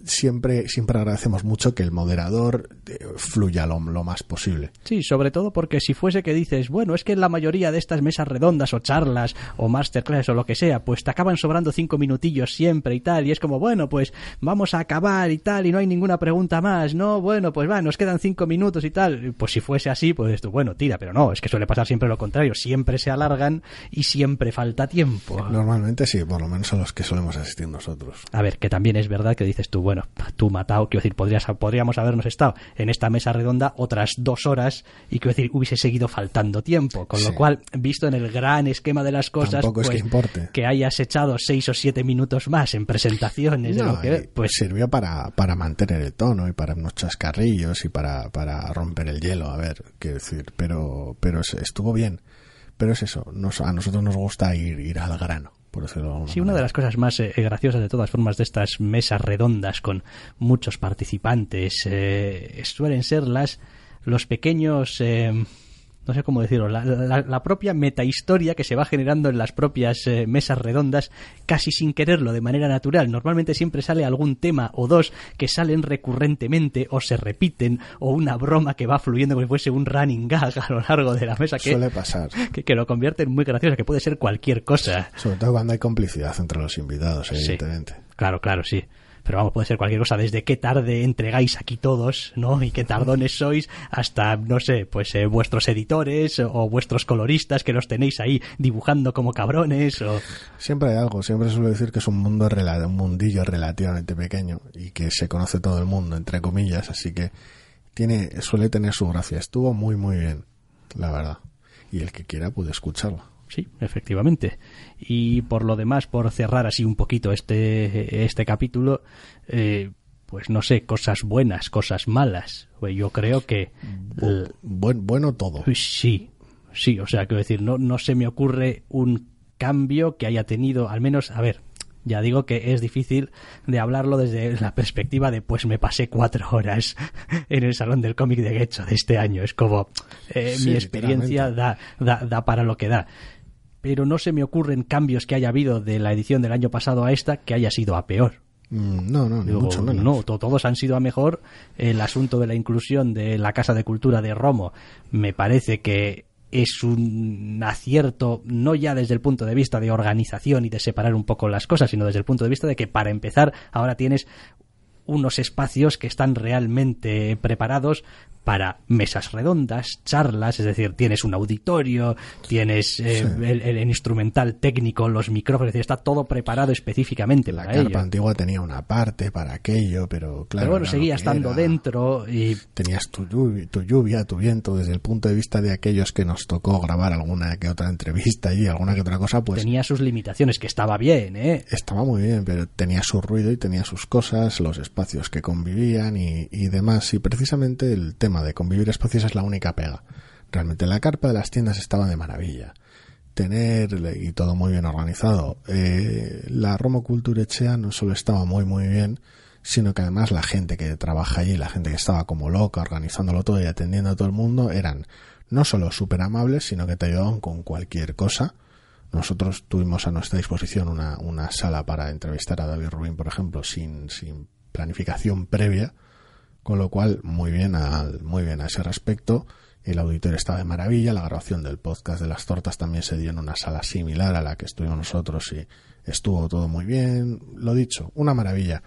Siempre, siempre agradecemos mucho que el moderador eh, fluya lo, lo más posible. Sí, sobre todo porque si fuese que dices, bueno, es que en la mayoría de estas mesas redondas o charlas o masterclass o lo que sea, pues te acaban sobrando cinco minutillos siempre y tal, y es como, bueno, pues vamos a acabar y tal, y no hay ninguna pregunta más, no, bueno, pues va, nos quedan cinco minutos y tal. Pues si fuese así, pues tú, bueno, tira, pero no, es que suele pasar siempre lo contrario, siempre se alargan y siempre falta tiempo. Normalmente sí, por lo menos a los que solemos asistir nosotros. A ver, que también es verdad que dices tú, bueno, tú matado, quiero decir, podrías, podríamos habernos estado en esta mesa redonda otras dos horas y quiero decir, hubiese seguido faltando tiempo. Con lo Sí. cual, visto en el gran esquema de las cosas, Tampoco es pues, que importe. que hayas echado seis o siete minutos más en presentaciones de No, lo que, y pues sirvió para, para mantener el tono y para unos chascarrillos y para, para romper el hielo, a ver, quiero decir, pero, pero es- estuvo bien. Pero es eso, nos, a nosotros nos gusta ir, ir al grano, por decirlo de alguna Sí, una de las cosas más eh, graciosas de todas formas de estas mesas redondas con muchos participantes eh, suelen ser las los pequeños eh, no sé cómo decirlo, la, la- la propia metahistoria que se va generando en las propias eh, mesas redondas casi sin quererlo, de manera natural. Normalmente siempre sale algún tema o dos que salen recurrentemente o se repiten o una broma que va fluyendo como si fuese un running gag a lo largo de la mesa que, Suele pasar, que, que lo convierte en muy gracioso, que puede ser cualquier cosa. sobre todo cuando hay complicidad entre los invitados, Sí. evidentemente. Claro, claro, sí. Pero vamos, puede ser cualquier cosa, desde qué tarde entregáis aquí todos, ¿no? Y qué tardones sois, hasta, no sé, pues eh, vuestros editores o vuestros coloristas que los tenéis ahí dibujando como cabrones o... Siempre hay algo, siempre suelo decir que es un mundo un mundillo relativamente pequeño y que se conoce todo el mundo, entre comillas, así que tiene, suele tener su gracia. Estuvo muy muy bien, la verdad. Y el que quiera puede escucharlo. Sí, efectivamente. Y por lo demás, por cerrar así un poquito este, este capítulo, eh, pues no sé, cosas buenas, cosas malas. Pues yo creo que... Bu- buen, bueno todo. Sí, sí, o sea, quiero decir, no, no se me ocurre un cambio que haya tenido, al menos, a ver, ya digo que es difícil de hablarlo desde la perspectiva de, pues me pasé cuatro horas en el Salón del Cómic de Guecho de este año. Es como, eh, Sí, mi experiencia da, da, da para lo que da. Pero no se me ocurren cambios que haya habido de la edición del año pasado a esta que haya sido a peor. Mm, No, no, ni Digo, mucho menos. No, to- todos han sido a mejor. El asunto de la inclusión de la Casa de Cultura de Romo me parece que es un acierto, no ya desde el punto de vista de organización y de separar un poco las cosas, sino desde el punto de vista de que para empezar ahora tienes unos espacios que están realmente preparados para mesas redondas, charlas, es decir, tienes un auditorio, tienes eh, Sí. el, el instrumental técnico, los micrófonos, es decir, está todo preparado específicamente La para carpa ello. antigua tenía una parte para aquello, pero claro. Pero bueno, seguía estando era. dentro y Tenías tu lluvia, tu lluvia, tu viento, desde el punto de vista de aquellos que nos tocó grabar alguna que otra entrevista y alguna que otra cosa, pues tenía sus limitaciones, que estaba bien, ¿eh? estaba muy bien, pero tenía su ruido y tenía sus cosas, los espacios que convivían y, y demás. Y precisamente el tema de convivir espacios es la única pega. Realmente la carpa de las tiendas estaba de maravilla. Tener, y todo muy bien organizado, eh, la Romo Culturechea no solo estaba muy muy bien, sino que además la gente que trabaja allí, la gente que estaba como loca organizándolo todo y atendiendo a todo el mundo, eran no solo súper amables, sino que te ayudaban con cualquier cosa. Nosotros tuvimos a nuestra disposición una, una sala para entrevistar a David Rubin, por ejemplo, sin, sin planificación previa, con lo cual muy bien al, muy bien a ese respecto el auditorio estaba de maravilla, la grabación del podcast de las tortas también se dio en una sala similar a la que estuvimos nosotros y estuvo todo muy bien, lo dicho, una maravilla.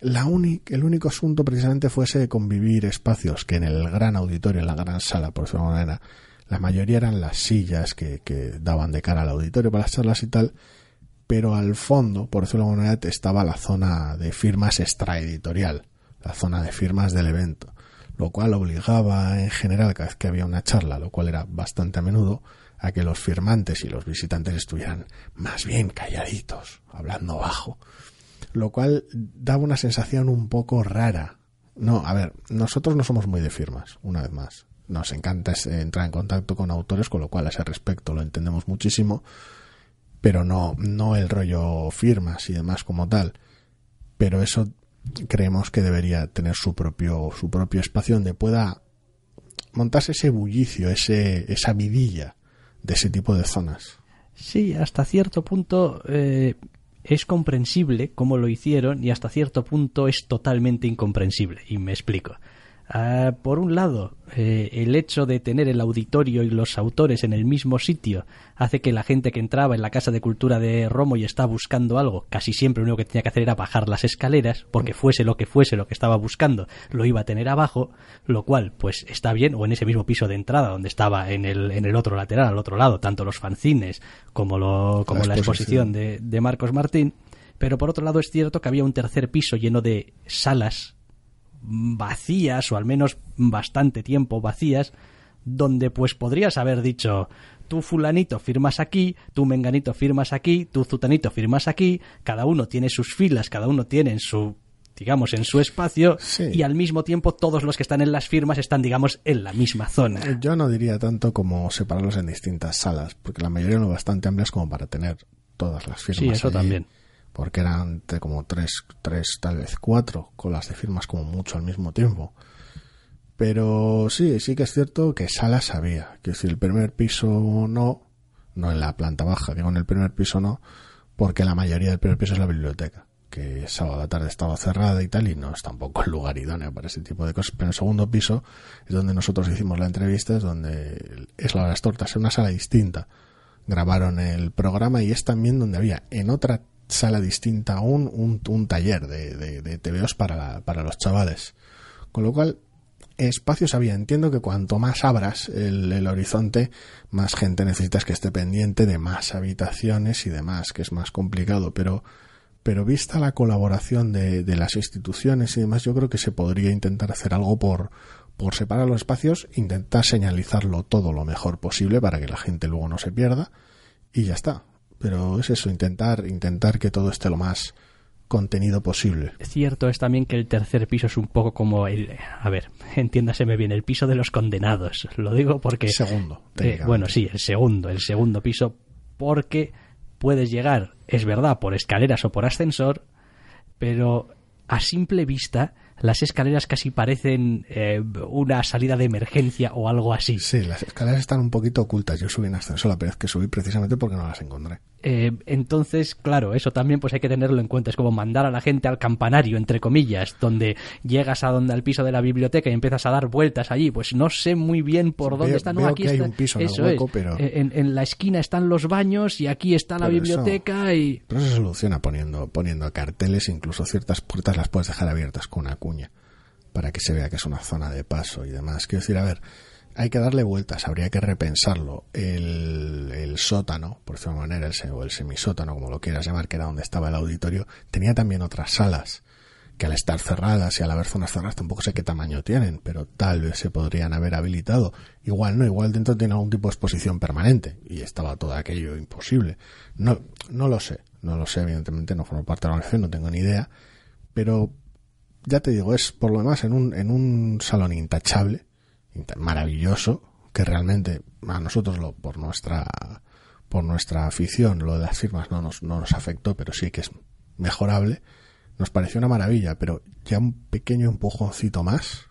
La el único asunto precisamente fuese convivir espacios que en el gran auditorio, en la gran sala, por decirlo manera, la mayoría eran las sillas que, que daban de cara al auditorio para las charlas y tal, pero al fondo, por decirlo de alguna manera, estaba la zona de firmas extraeditorial, la zona de firmas del evento, lo cual obligaba en general cada vez que había una charla, lo cual era bastante a menudo, a que los firmantes y los visitantes estuvieran más bien calladitos, hablando bajo, lo cual daba una sensación un poco rara. No, a ver, nosotros no somos muy de firmas, una vez más. Nos encanta entrar en contacto con autores, con lo cual a ese respecto lo entendemos muchísimo, pero no, no el rollo firmas y demás como tal. Pero eso creemos que debería tener su propio, su propio espacio donde pueda montarse ese bullicio, ese, esa vidilla de ese tipo de zonas. Sí, hasta cierto punto eh, es comprensible cómo lo hicieron y hasta cierto punto es totalmente incomprensible. Y me explico. Ah, por un lado, eh, el hecho de tener el auditorio y los autores en el mismo sitio hace que la gente que entraba en la Casa de Cultura de Romo y estaba buscando algo, casi siempre lo único que tenía que hacer era bajar las escaleras, porque fuese lo que fuese lo que estaba buscando, lo iba a tener abajo, lo cual, pues está bien, o en ese mismo piso de entrada, donde estaba en el, en el otro lateral, al otro lado, tanto los fanzines como, lo, como la exposición, de, de Marcos Martín. Pero por otro lado es cierto que había un tercer piso lleno de salas vacías o al menos bastante tiempo vacías donde pues podrías haber dicho tú fulanito firmas aquí, tú menganito firmas aquí, tú zutanito firmas aquí, cada uno tiene sus filas, cada uno tiene en su digamos, en su espacio y al mismo tiempo todos los que están en las firmas están, digamos, en la misma zona. Eh, yo no diría tanto como separarlos en distintas salas, porque la mayoría son bastante amplias como para tener todas las firmas. Sí, eso también porque eran como tres, tres, tal vez cuatro colas de firmas como mucho al mismo tiempo. Pero sí, sí que es cierto que salas había. Que si el primer piso no, no en la planta baja, digo en el primer piso no, porque la mayoría del primer piso es la biblioteca, que sábado a la tarde estaba cerrada y tal, y no es tampoco el lugar idóneo para ese tipo de cosas. Pero en el segundo piso es donde nosotros hicimos la entrevista, es donde es la de las tortas, es una sala distinta. Grabaron el programa y es también donde había en otra sala distinta aún, un, un taller de, de, TVOs para, para los chavales. Con lo cual, espacios había. Entiendo que cuanto más abras el, el, horizonte, más gente necesitas que esté pendiente de más habitaciones y demás, que es más complicado. Pero, pero vista la colaboración de, de las instituciones y demás, yo creo que se podría intentar hacer algo por, por separar los espacios, intentar señalizarlo todo lo mejor posible para que la gente luego no se pierda y ya está pero es eso, intentar, intentar que todo esté lo más contenido posible. Cierto es también que el tercer piso es un poco como el, a ver, entiéndaseme bien, el piso de los condenados. Lo digo porque... segundo. Eh, bueno, sí, el segundo, el segundo piso, porque puedes llegar, es verdad, por escaleras o por ascensor, pero a simple vista las escaleras casi parecen eh, una salida de emergencia o algo así. Sí, las escaleras están un poquito ocultas. Yo subí en ascensor la vez que subí precisamente porque no las encontré. Eh, entonces, claro, eso también pues hay que tenerlo en cuenta. Es como mandar a la gente al campanario, entre comillas, donde llegas a donde al piso de la biblioteca y empiezas a dar vueltas allí. Pues no sé muy bien por dónde está. No, aquí hay un piso en el hueco, pero... Eh, en, la esquina están los baños y aquí está la biblioteca y... Pero eso se soluciona poniendo, poniendo carteles, incluso ciertas puertas las puedes dejar abiertas con una para que se vea que es una zona de paso y demás. Quiero decir, a ver, hay que darle vueltas, habría que repensarlo. El, el sótano, por de manera, el, o el semisótano, como lo quieras llamar, que era donde estaba el auditorio, tenía también otras salas que al estar cerradas y al haber zonas cerradas tampoco sé qué tamaño tienen, pero tal vez se podrían haber habilitado. Igual no, igual dentro tiene algún tipo de exposición permanente y estaba todo aquello imposible. No, no lo sé, no lo sé, evidentemente no formo parte de la organización, no tengo ni idea, pero ya te digo, es por lo demás en un, en un salón intachable, maravilloso, que realmente a nosotros lo, por nuestra por nuestra afición lo de las firmas no nos, no nos afectó, pero sí que es mejorable. Nos pareció una maravilla, pero ya un pequeño empujoncito más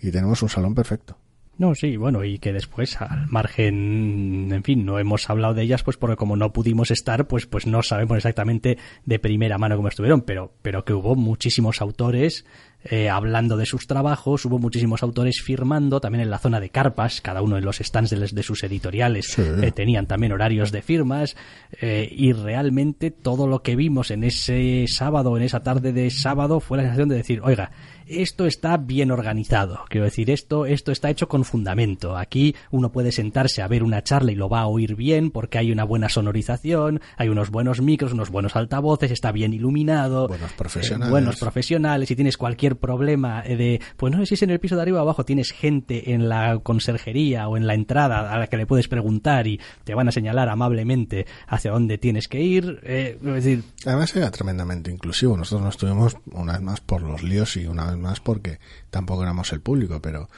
y tenemos un salón perfecto. No, sí, bueno, y que después, al margen, en fin, no hemos hablado de ellas, pues porque como no pudimos estar, pues, pues no sabemos exactamente de primera mano cómo estuvieron, pero, pero que hubo muchísimos autores eh, hablando de sus trabajos, hubo muchísimos autores firmando, también en la zona de carpas, cada uno en los stands de, de sus editoriales eh, tenían también horarios de firmas, eh, y realmente todo lo que vimos en ese sábado, en esa tarde de sábado, fue la sensación de decir, oiga, esto está bien organizado. Quiero decir, esto, esto está hecho con fundamento. Aquí uno puede sentarse a ver una charla y lo va a oír bien porque hay una buena sonorización, hay unos buenos micros, unos buenos altavoces, está bien iluminado. Buenos profesionales. buenos profesionales. Si tienes cualquier problema de, pues no sé si es en el piso de arriba o abajo, tienes gente en la conserjería o en la entrada a la que le puedes preguntar y te van a señalar amablemente hacia dónde tienes que ir. Eh, es decir, Además era tremendamente inclusivo. Nosotros nos tuvimos una vez más por los líos y una vez más porque tampoco éramos el público, pero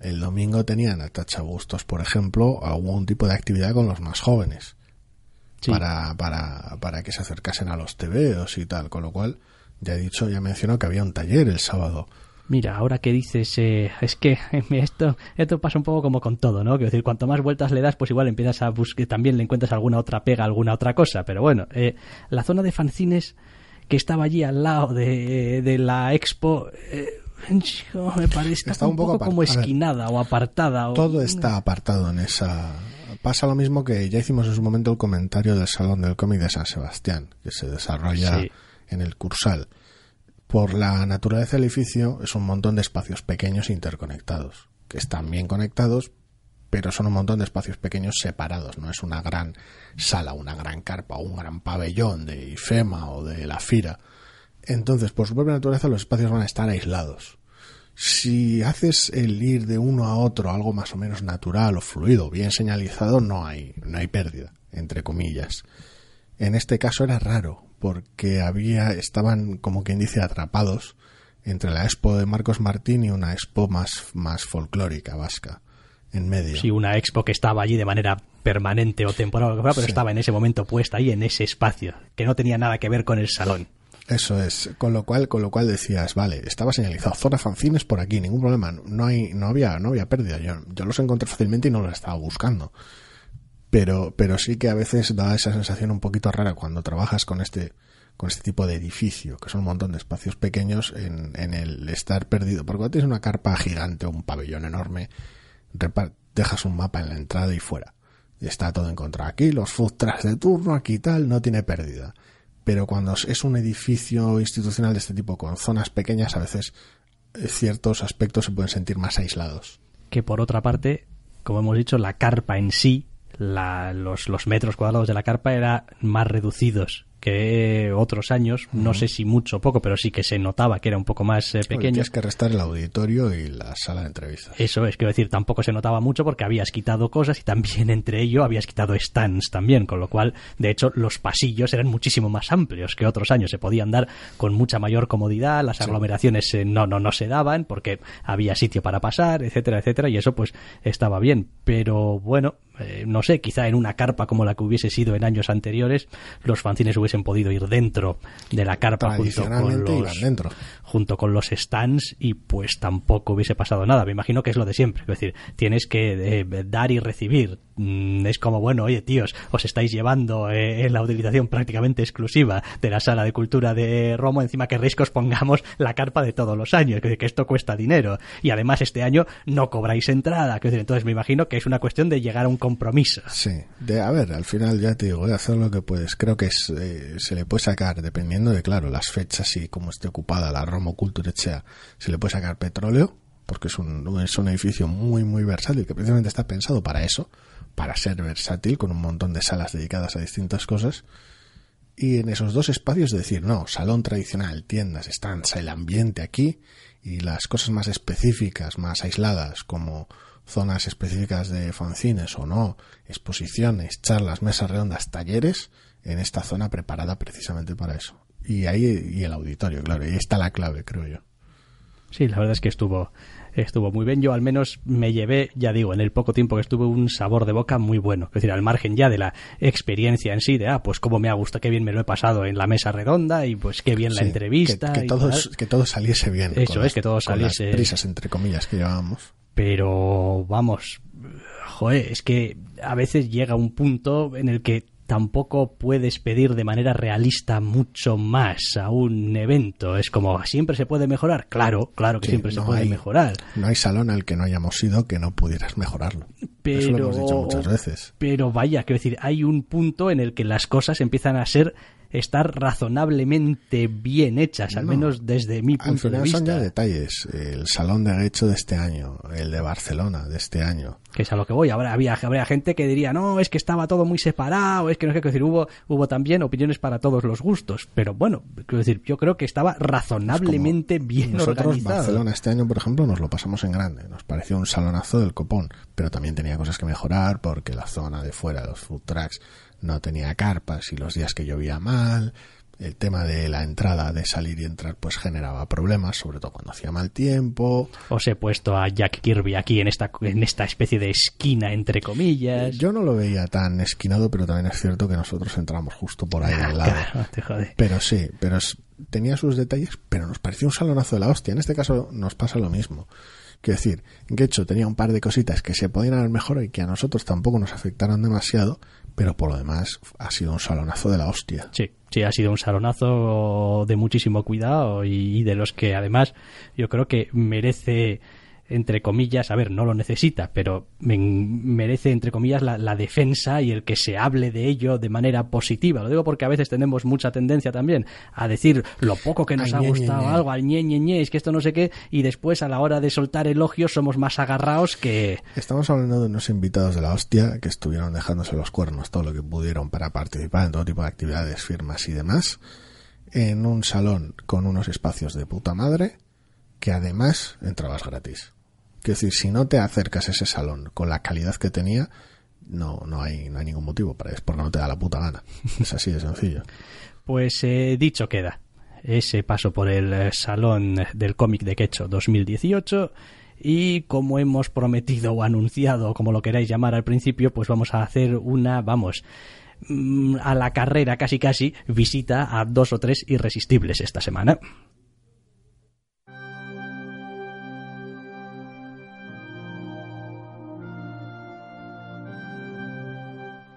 el domingo tenían a Tachabustos, por ejemplo, algún tipo de actividad con los más jóvenes. Para, para, para que se acercasen a los TVOs y tal, con lo cual ya he dicho, ya mencionó que había un taller el sábado. Mira, ahora que dices, eh, es que esto, esto pasa un poco como con todo, ¿no? Quiero decir, cuanto más vueltas le das, pues igual empiezas a buscar, también le encuentras alguna otra pega, alguna otra cosa. Pero bueno, eh, la zona de fanzines que estaba allí al lado de, de la expo, eh, me parece está, un, poco, como esquinada o apartada. O... Todo está apartado en esa. Pasa lo mismo que ya hicimos en su momento el comentario del Salón del Cómic de San Sebastián, que se desarrolla Sí. en el Cursal. Por la naturaleza del edificio es un montón de espacios pequeños interconectados, que están bien conectados, pero son un montón de espacios pequeños separados, no es una gran sala, una gran carpa o un gran pabellón de IFEMA o de la FIRA. Entonces, por su propia naturaleza, los espacios van a estar aislados. Si haces el ir de uno a otro algo más o menos natural o fluido, bien señalizado, no hay, no hay pérdida, entre comillas. En este caso era raro, porque había, estaban como quien dice atrapados entre la expo de Marcos Martín y una expo más, más folclórica vasca, en medio. Sí, una expo que estaba allí de manera permanente o temporal, pero Sí. estaba en ese momento puesta ahí en ese espacio, que no tenía nada que ver con el salón. Eso es, con lo cual, con lo cual decías, vale, estaba señalizado zona fanzines por aquí, ningún problema, no hay, no había, no había pérdida, yo, yo los encontré fácilmente y no los estaba buscando. Pero, pero sí que a veces da esa sensación un poquito rara cuando trabajas con este, con este tipo de edificio, que son un montón de espacios pequeños en, en el estar perdido. Porque cuando tienes una carpa gigante o un pabellón enorme, dejas un mapa en la entrada y fuera. Está todo encontrado. Aquí los food de turno, aquí tal, no tiene pérdida. Pero cuando es un edificio institucional de este tipo con zonas pequeñas, a veces eh, ciertos aspectos se pueden sentir más aislados. que por otra parte, como hemos dicho, la carpa en sí, los, los metros cuadrados de la carpa eran más reducidos que otros años, no sé si mucho o poco, pero sí que se notaba que era un poco más eh, Bueno, pequeño. tienes que restar el auditorio y la sala de entrevistas. Eso es, quiero decir, tampoco se notaba mucho porque habías quitado cosas y también entre ello habías quitado stands también, con lo cual, de hecho, los pasillos eran muchísimo más amplios que otros años. Se podían dar con mucha mayor comodidad, las aglomeraciones eh, no, no, no se daban porque había sitio para pasar, etcétera, etcétera, y eso pues estaba bien. Pero bueno, eh, no sé, quizá en una carpa como la que hubiese sido en años anteriores, los fanzines hubiesen podido ir dentro de la carpa junto con los dentro. Junto con los stands y pues tampoco hubiese pasado nada. Me imagino que es lo de siempre. Es decir, tienes que eh, dar y recibir. Mm, es como, bueno, oye tíos, os estáis llevando eh, la utilización prácticamente exclusiva de la sala de cultura de Romo, encima que os pongamos la carpa de todos los años, que, que esto cuesta dinero. Y además este año no cobráis entrada. Decir, entonces me imagino que es una cuestión de llegar a un compromiso. Sí, de, a ver, al final ya te digo, de hacer lo que puedes. Creo que es, eh, se le puede sacar, dependiendo de, claro, las fechas y cómo esté ocupada la Romo Culturechea, se le puede sacar petróleo, porque es un, es un edificio muy, muy versátil, que precisamente está pensado para eso, para ser versátil, con un montón de salas dedicadas a distintas cosas. Y en esos dos espacios decir, no, salón tradicional, tiendas, stands, el ambiente aquí, y las cosas más específicas, más aisladas, como zonas específicas de fanzines o no, exposiciones, charlas, mesas redondas, talleres, en esta zona preparada precisamente para eso. Y ahí, y el auditorio, claro, y ahí está la clave, creo yo. Sí, la verdad es que estuvo, estuvo muy bien. Yo al menos me llevé, ya digo, en el poco tiempo que estuve, un sabor de boca muy bueno. Es decir, al margen ya de la experiencia en sí, de, ah, pues cómo me ha gustado, qué bien me lo he pasado en la mesa redonda y pues qué bien la Sí, entrevista. Que, que y todo, tal. que todo saliese bien. Eso es, las- que todo con las saliese- prisas, entre comillas, que llevábamos. Pero vamos, joder, es que a veces llega un punto en el que tampoco puedes pedir de manera realista mucho más a un evento. Es como, ¿siempre se puede mejorar? Claro, claro que Sí, siempre se puede hay- mejorar. No hay salón al que no hayamos ido que no pudieras mejorarlo. Pero, Eso lo hemos dicho muchas veces. Pero vaya, quiero decir, hay un punto en el que las cosas empiezan a ser estar razonablemente bien hechas, al No. menos desde mi punto de final son ya vista. detalles. El salón de hecho de este año, el de Barcelona de este año. que es a lo que voy. Habrá, había, habría gente que diría, no, es que estaba todo muy separado, es que no sé qué decir, hubo, hubo también opiniones para todos los gustos, pero bueno, quiero decir, yo creo que estaba razonablemente bien Nosotros, organizado. Barcelona este año, por ejemplo, nos lo pasamos en grande. Nos pareció un salonazo del copón, pero también tenía cosas que mejorar porque la zona de fuera, los food trucks, no tenía carpas y los días que llovía mal. El tema de la entrada, de salir y entrar, pues generaba problemas, sobre todo cuando hacía mal tiempo. Os he puesto a Jack Kirby aquí en esta, en esta especie de esquina, entre comillas. Yo no lo veía tan esquinado, pero también es cierto que nosotros entramos justo por ahí Ah, al lado. claro, te jode. Pero sí, pero es- tenía sus detalles, pero nos pareció un salonazo de la hostia. En este caso nos pasa lo mismo. Quiero decir, Gecho tenía un par de cositas que se podían haber mejorado y que a nosotros tampoco nos afectaron demasiado, pero por lo demás ha sido un salonazo de la hostia. Sí, sí, ha sido un salonazo de muchísimo cuidado y, y de los que además yo creo que merece, entre comillas, a ver, no lo necesita, pero men- merece, entre comillas, la, la defensa y el que se hable de ello de manera positiva. Lo digo porque a veces tenemos mucha tendencia también a decir lo poco que nos Ay, ha ñe, gustado ñe. algo, al ñe, ñe, ñe, es que esto no sé qué, y después a la hora de soltar elogios somos más agarrados que... Estamos hablando de unos invitados de la hostia que estuvieron dejándose los cuernos todo lo que pudieron para participar en todo tipo de actividades, firmas y demás, en un salón con unos espacios de puta madre que además entrabas gratis. Quiero decir, si no te acercas a ese salón con la calidad que tenía, no, no hay, no hay ningún motivo para eso, porque no te da la puta gana. Es así de sencillo. Pues eh, dicho queda. Ese paso por el eh, Salón del Cómic de Quecho 2018. Y como hemos prometido o anunciado, como lo queráis llamar al principio, pues vamos a hacer una, vamos, mm, a la carrera casi casi, visita a dos o tres irresistibles esta semana.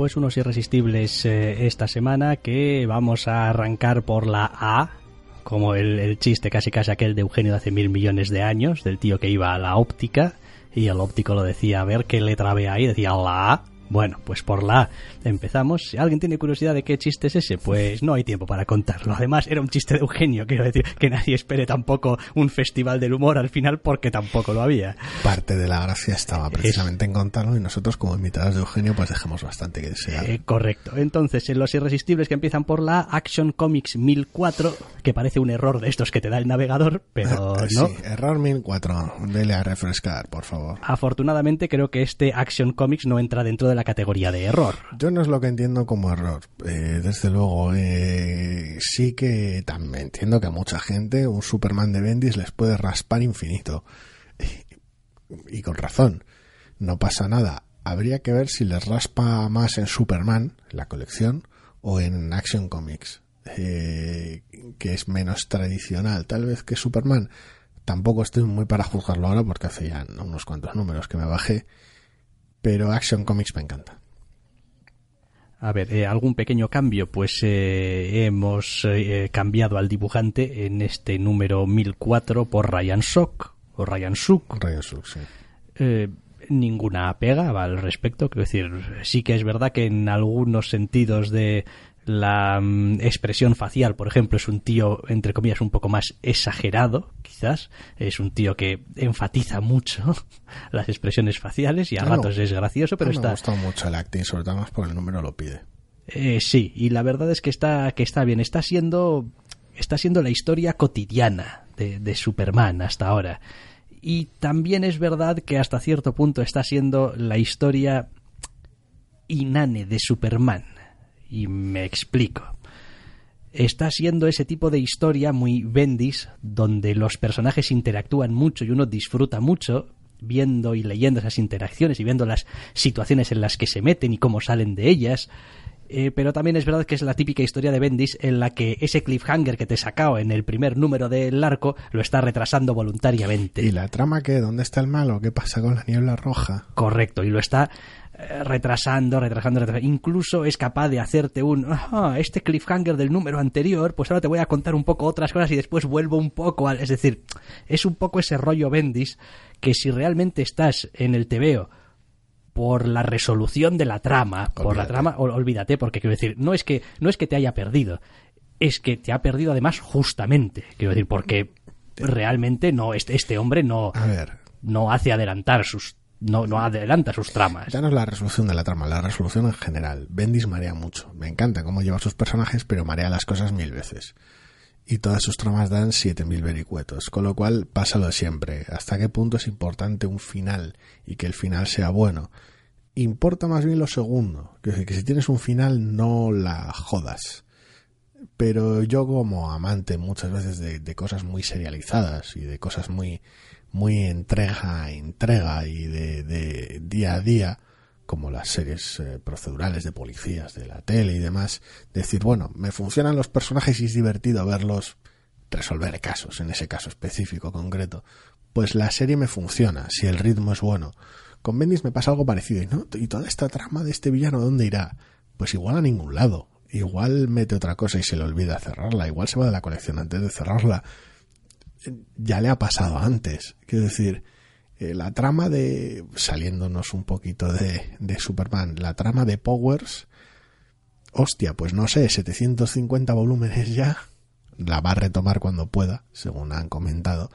Pues unos irresistibles eh, esta semana que vamos a arrancar por la A, como el, el chiste casi casi aquel de Eugenio de hace mil millones de años, del tío que iba a la óptica y el óptico lo decía, a ver qué letra ve ahí, decía la A. Bueno, pues por la A empezamos. Si alguien tiene curiosidad de qué chiste es ese, pues no hay tiempo para contarlo. Además, era un chiste de Eugenio, quiero decir, que nadie espere tampoco un festival del humor al final porque tampoco lo había. Parte de la gracia estaba precisamente en contarlo y nosotros como invitados de Eugenio pues dejamos bastante que desear. Eh, correcto. Entonces, en los irresistibles que empiezan por la Action Comics 1004, que parece un error de estos que te da el navegador, pero Eh, no. Sí, error 1004. Dele a refrescar, por favor. Afortunadamente, creo que este Action Comics no entra dentro de la categoría de error. Yo no es lo que entiendo como error. Eh, desde luego, eh, sí que también entiendo que a mucha gente un Superman de Bendis les puede raspar infinito. Y con razón. No pasa nada. Habría que ver si les raspa más en Superman, la colección, o en Action Comics, eh, que es menos tradicional. Tal vez que Superman. Tampoco estoy muy para juzgarlo ahora porque hace ya unos cuantos números que me bajé. Pero Action Comics me encanta. A ver, eh, algún pequeño cambio, pues eh, hemos eh, cambiado al dibujante en este número 1004 por Ryan Sock, o Ryan Suk, Ryan Suk, sí. eh, ninguna pega al respecto. Quiero decir, sí que es verdad que en algunos sentidos de La mm, expresión facial, por ejemplo, es un tío, entre comillas, un poco más exagerado, quizás. Es un tío que enfatiza mucho las expresiones faciales y a Ah, no. ratos es gracioso, pero me está... ha gustado mucho el acting, sobre todo más porque el número lo pide. Eh, sí, y la verdad es que está, que está bien. Está siendo, está siendo la historia cotidiana de, de Superman hasta ahora. Y también es verdad que hasta cierto punto está siendo la historia inane de Superman. Y me explico. Está siendo ese tipo de historia muy Bendis, donde los personajes interactúan mucho y uno disfruta mucho viendo y leyendo esas interacciones y viendo las situaciones en las que se meten y cómo salen de ellas. Eh, pero también es verdad que es la típica historia de Bendis en la que ese cliffhanger que te sacado en el primer número del arco lo está retrasando voluntariamente. ¿Y la trama qué? ¿Dónde está el malo? ¿Qué pasa con la niebla roja? Correcto, y lo está retrasando, retrasando, retrasando. Incluso es capaz de hacerte un, "Ajá, este cliffhanger del número anterior, pues ahora te voy a contar un poco otras cosas y después vuelvo un poco al... Es decir, es un poco ese rollo Bendis que si realmente estás en el TVO por la resolución de la trama, por la Olvídate. trama, ol- olvídate, porque quiero decir, no es que no es que te haya perdido, es que te ha perdido además justamente, quiero decir, porque realmente no este, este hombre no A ver, no hace adelantar sus no, no adelanta sus tramas. ya no es la resolución de la trama, la resolución en general. Bendis marea mucho. Me encanta cómo lleva sus personajes, pero marea las cosas mil veces. Y todas sus tramas dan 7000 vericuetos, con lo cual pasa lo de siempre. ¿Hasta qué punto es importante un final y que el final sea bueno? Importa más bien lo segundo, que, que si tienes un final no la jodas. Pero yo como amante muchas veces de, de cosas muy serializadas y de cosas muy, muy entrega entrega y de, de día a día, como las series eh, procedurales de policías de la tele y demás, decir, bueno, me funcionan los personajes y es divertido verlos resolver casos, en ese caso específico, concreto. Pues la serie me funciona, si el ritmo es bueno. Con Bendis me pasa algo parecido. ¿Y, no? ¿Y toda esta trama de este villano dónde irá? Pues igual a ningún lado. Igual mete otra cosa y se le olvida cerrarla. Igual se va de la colección antes de cerrarla. Ya le ha pasado antes. Quiero decir, eh, la trama de, saliéndonos un poquito de, de Superman, la trama de Powers, hostia, pues no sé, 750 volúmenes ya, la va a retomar cuando pueda, según han comentado.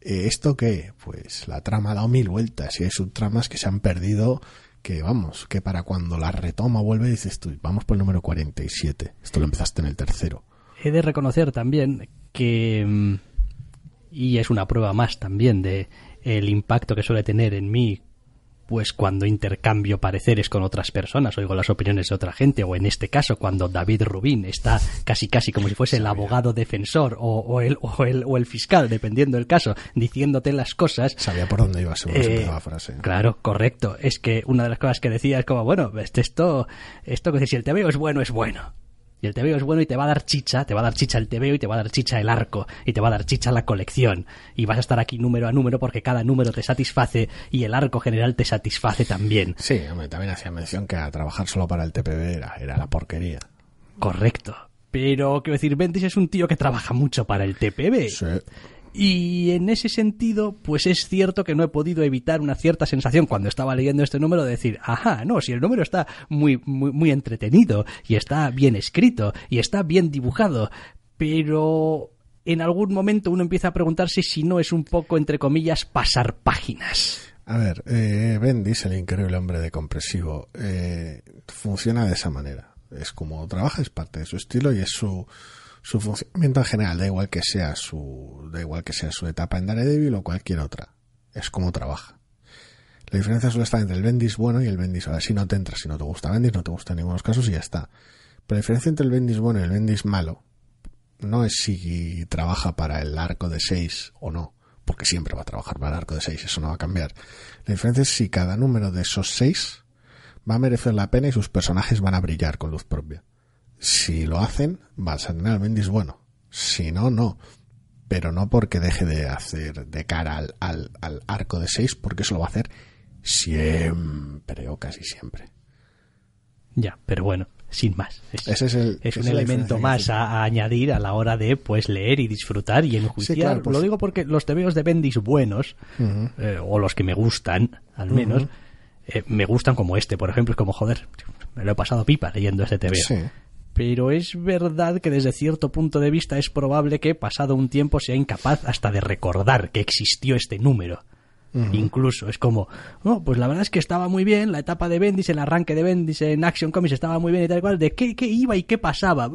Eh, ¿Esto qué? Pues la trama ha dado mil vueltas y hay subtramas que se han perdido que vamos, que para cuando la retoma vuelve dices vamos por el número 47. Esto lo empezaste en el tercero. He de reconocer también que mm, y es una prueba más también de el impacto que suele tener en mí pues cuando intercambio pareceres con otras personas, oigo las opiniones de otra gente, o en este caso cuando David Rubín está casi casi como si fuese el abogado defensor o, o el, o, el, o el fiscal, dependiendo del caso, diciéndote las cosas. Sabía por dónde iba según se Eh, la frase. Claro, correcto. Es que una de las cosas que decía es como, bueno, este- esto, esto que si el TVO es bueno, es bueno. Y el TVO es bueno y te va a dar chicha, te va a dar chicha el TVO y te va a dar chicha el arco, y te va a dar chicha la colección. Y vas a estar aquí número a número porque cada número te satisface y el arco general te satisface también. Sí, hombre, también hacía mención que a trabajar solo para el TPB era, era la porquería. Correcto. Pero, quiero decir, Bendis es un tío que trabaja mucho para el TPB. Sí. Y en ese sentido, pues es cierto que no he podido evitar una cierta sensación cuando estaba leyendo este número de decir, ajá, no, si el número está muy, muy, muy entretenido y está bien escrito y está bien dibujado, pero en algún momento uno empieza a preguntarse si no es un poco, entre comillas, pasar páginas. A ver, eh, Bendis, el increíble hombre de compresivo, eh, funciona de esa manera. Es como trabaja, es parte de su estilo y es su, su funcionamiento en general. Da igual que sea su, da igual que sea su etapa en Daredevil o cualquier otra. Es como trabaja. La diferencia solo está entre el Bendis bueno y el Bendis. Ahora, si no te entra, si no te gusta Bendis, no te gusta en ninguno de los casos y ya está. Pero la diferencia entre el Bendis bueno y el Bendis malo no es si trabaja para el arco de 6 o no, porque siempre va a trabajar para el arco de 6, eso no va a cambiar. La diferencia es si cada número de esos 6 va a merecer la pena y sus personajes van a brillar con luz propia. Si lo hacen, vas a tener al Bendis bueno. Si no, no. Pero no porque deje de hacer de cara al, al, al arco de 6, porque eso lo va a hacer siempre o casi siempre. Ya, pero bueno, sin más. Es, Ese es el- es un elemento más a, a añadir a la hora de pues leer y disfrutar y enjuiciar. Sí, claro, pues- Lo digo porque los tebeos de Bendis buenos, eh, o los que me gustan, al menos, eh, me gustan como este, por ejemplo, es como, joder, me lo he pasado pipa leyendo este TVO. Sí. Pero es verdad que desde cierto punto de vista es probable que pasado un tiempo sea incapaz hasta de recordar que existió este número. Incluso es como, no, pues la verdad es que estaba muy bien, la etapa de Bendis, el arranque de Bendis en Action Comics estaba muy bien y tal cual, de qué, qué iba y qué pasaba.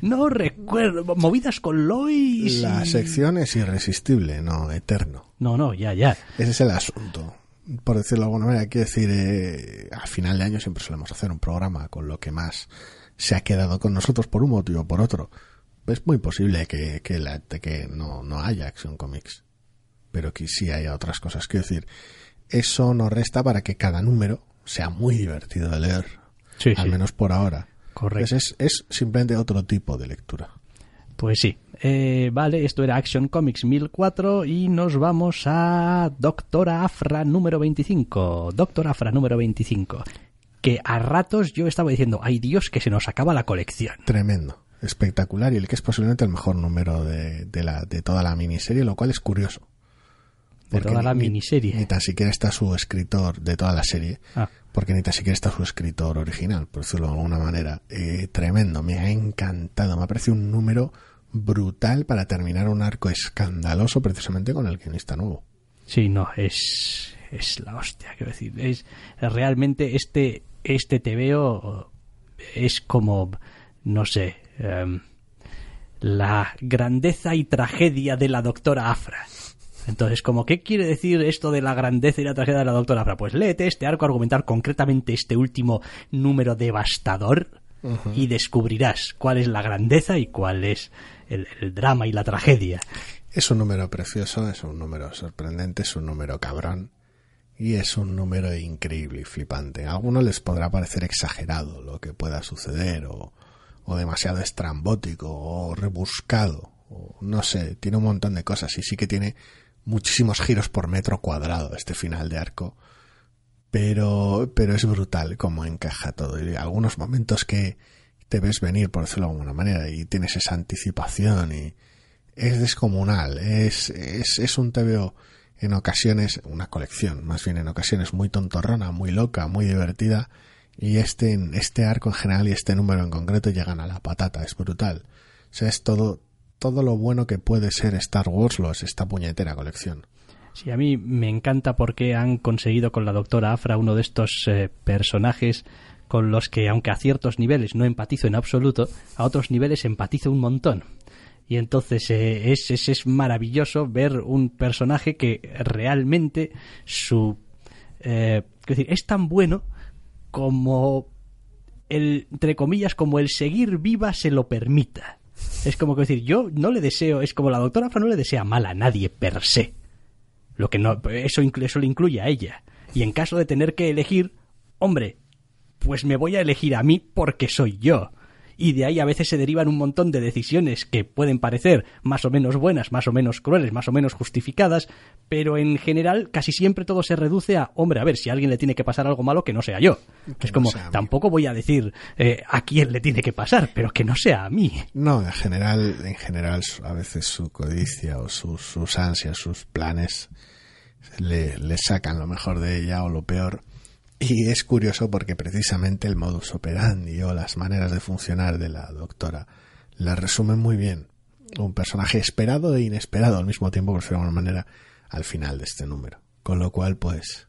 No recuerdo, movidas con Lois. La sección es irresistible, no eterno. No, no, ya, ya. Ese es el asunto. Por decirlo de alguna manera, quiero decir, eh, a final de año siempre solemos hacer un programa con lo que más se ha quedado con nosotros por un motivo o por otro. Es muy posible que, que, la, que no, no haya Action Comics, pero que sí haya otras cosas. Quiero decir, eso nos resta para que cada número sea muy divertido de leer, Sí, al sí. menos por ahora. Correcto. Pues es, es simplemente otro tipo de lectura. Pues sí. Eh, vale, esto era Action Comics 1004 y nos vamos a Doctora Afra número 25. Doctor Afra número 25. Que a ratos yo estaba diciendo, ay Dios, que se nos acaba la colección. Tremendo, espectacular y el que es posiblemente el mejor número de, de, la, de toda la miniserie, lo cual es curioso. De toda la ni- miniserie. Ni tan siquiera está su escritor de toda la serie, Ah, porque ni tan siquiera está su escritor original, por decirlo de alguna manera. Eh, tremendo, me ha encantado, me ha parecido un número brutal para terminar un arco escandaloso precisamente con el guionista nuevo. sí, no, es, es la hostia, quiero decir. Es, realmente este, este TVO es como, no sé, em, la grandeza y tragedia de la doctora Afra. Entonces, como, ¿qué quiere decir esto de la grandeza y la tragedia de la doctora Afra? Pues léete este arco argumental, concretamente este último número devastador, y descubrirás cuál es la grandeza y cuál es el, el drama y la tragedia. Es un número precioso, es un número sorprendente, es un número cabrón y es un número increíble y flipante. A algunos les podrá parecer exagerado lo que pueda suceder o, o demasiado estrambótico o rebuscado o no sé, tiene un montón de cosas y sí que tiene muchísimos giros por metro cuadrado este final de arco. Pero, pero es brutal cómo encaja todo. Y algunos momentos que te ves venir, por decirlo de alguna manera, y tienes esa anticipación y, es descomunal, es, es, es un TVO en ocasiones, una colección, más bien en ocasiones muy tontorrona, muy loca, muy divertida, y este, este arco en general y este número en concreto llegan a la patata, es brutal. O sea, es todo, todo lo bueno que puede ser Star Wars lo es esta puñetera colección. Sí, a mí me encanta porque han conseguido con la doctora Afra uno de estos eh, personajes con los que, aunque a ciertos niveles no empatizo en absoluto, a otros niveles empatizo un montón. Y entonces eh, es, es, es maravilloso ver un personaje que realmente su... Eh, es decir, es tan bueno como el, entre comillas, como el seguir viva se lo permita. Es como que decir, yo no le deseo, es como la doctora Afra no le desea mal a nadie per se. Lo que no, eso, eso le incluye a ella. Y en caso de tener que elegir, hombre, pues me voy a elegir a mí porque soy yo. Y de ahí a veces se derivan un montón de decisiones que pueden parecer más o menos buenas, más o menos crueles, más o menos justificadas, pero en general casi siempre todo se reduce a, hombre, a ver, si a alguien le tiene que pasar algo malo, que no sea yo. Que es como, tampoco voy a decir eh, a quién le tiene que pasar, pero que no sea a mí. No, en general, en general, a veces su codicia o sus, sus ansias, sus planes le, le sacan lo mejor de ella o lo peor. Y es curioso porque precisamente el modus operandi o las maneras de funcionar de la doctora la resumen muy bien. Un personaje esperado e inesperado al mismo tiempo, por de alguna manera, al final de este número. Con lo cual, pues,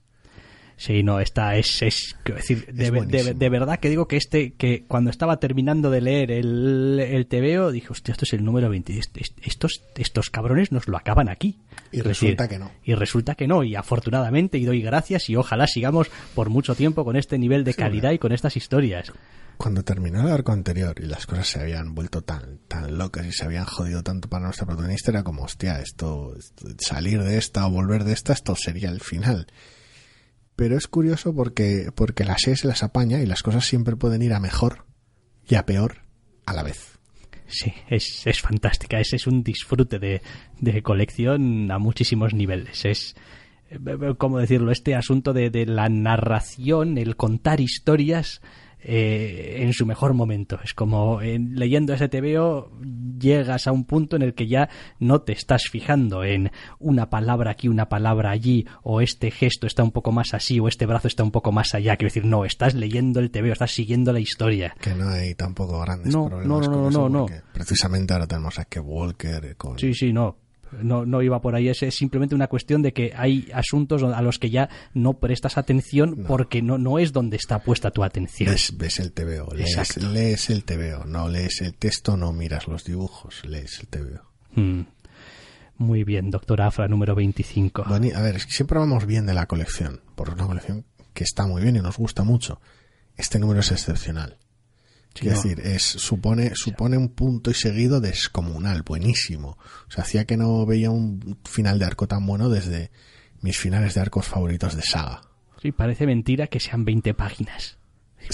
Sí, no, esta es, es decir, de, Es de- verdad que digo que este, que cuando estaba terminando de leer el, el TVO, dije, hostia, esto es el número 20, est- est- estos, estos cabrones nos lo acaban aquí. Y Es resulta que no. Y resulta que no, y afortunadamente, y doy gracias, y ojalá sigamos por mucho tiempo con este nivel de calidad y con estas historias. cuando terminó el arco anterior y las cosas se habían vuelto tan, tan locas y se habían jodido tanto para nuestra protagonista, era como, hostia, esto- salir de esta o volver de esta, esto sería el final. Pero es curioso porque, porque la serie se las apaña y las cosas siempre pueden ir a mejor y a peor a la vez. Sí, es, es fantástica, es, es un disfrute de, de colección a muchísimos niveles. Es, eh, ¿cómo decirlo? Este asunto de, de la narración, el contar historias, eh, en su mejor momento. Es como leyendo ese TVO llegas a un punto en el que ya no te estás fijando en una palabra aquí, una palabra allí, o este gesto está un poco más así, o este brazo está un poco más allá. Quiero decir, no, estás leyendo el TVO, estás siguiendo la historia. Que no hay tampoco grandes no, problemas. No, no, no, no, Precisamente ahora tenemos a que Walker con... Sí, sí, no no, no iba por ahí. Es, simplemente una cuestión de que hay asuntos a los que ya no prestas atención porque no, no es donde está puesta tu atención. Ves, el TVO, lees, lees, el TVO, no lees el texto, no miras los dibujos, lees el TVO. Hmm. Muy bien, doctor Afra, número 25. a ver, siempre vamos bien de la colección, por una colección que está muy bien y nos gusta mucho. Este número es excepcional. Es decir, es, supone, supone un punto y seguido descomunal, buenísimo. O sea, hacía que no veía un final de arco tan bueno desde mis finales de arcos favoritos de saga. Sí, parece mentira que sean 20 páginas.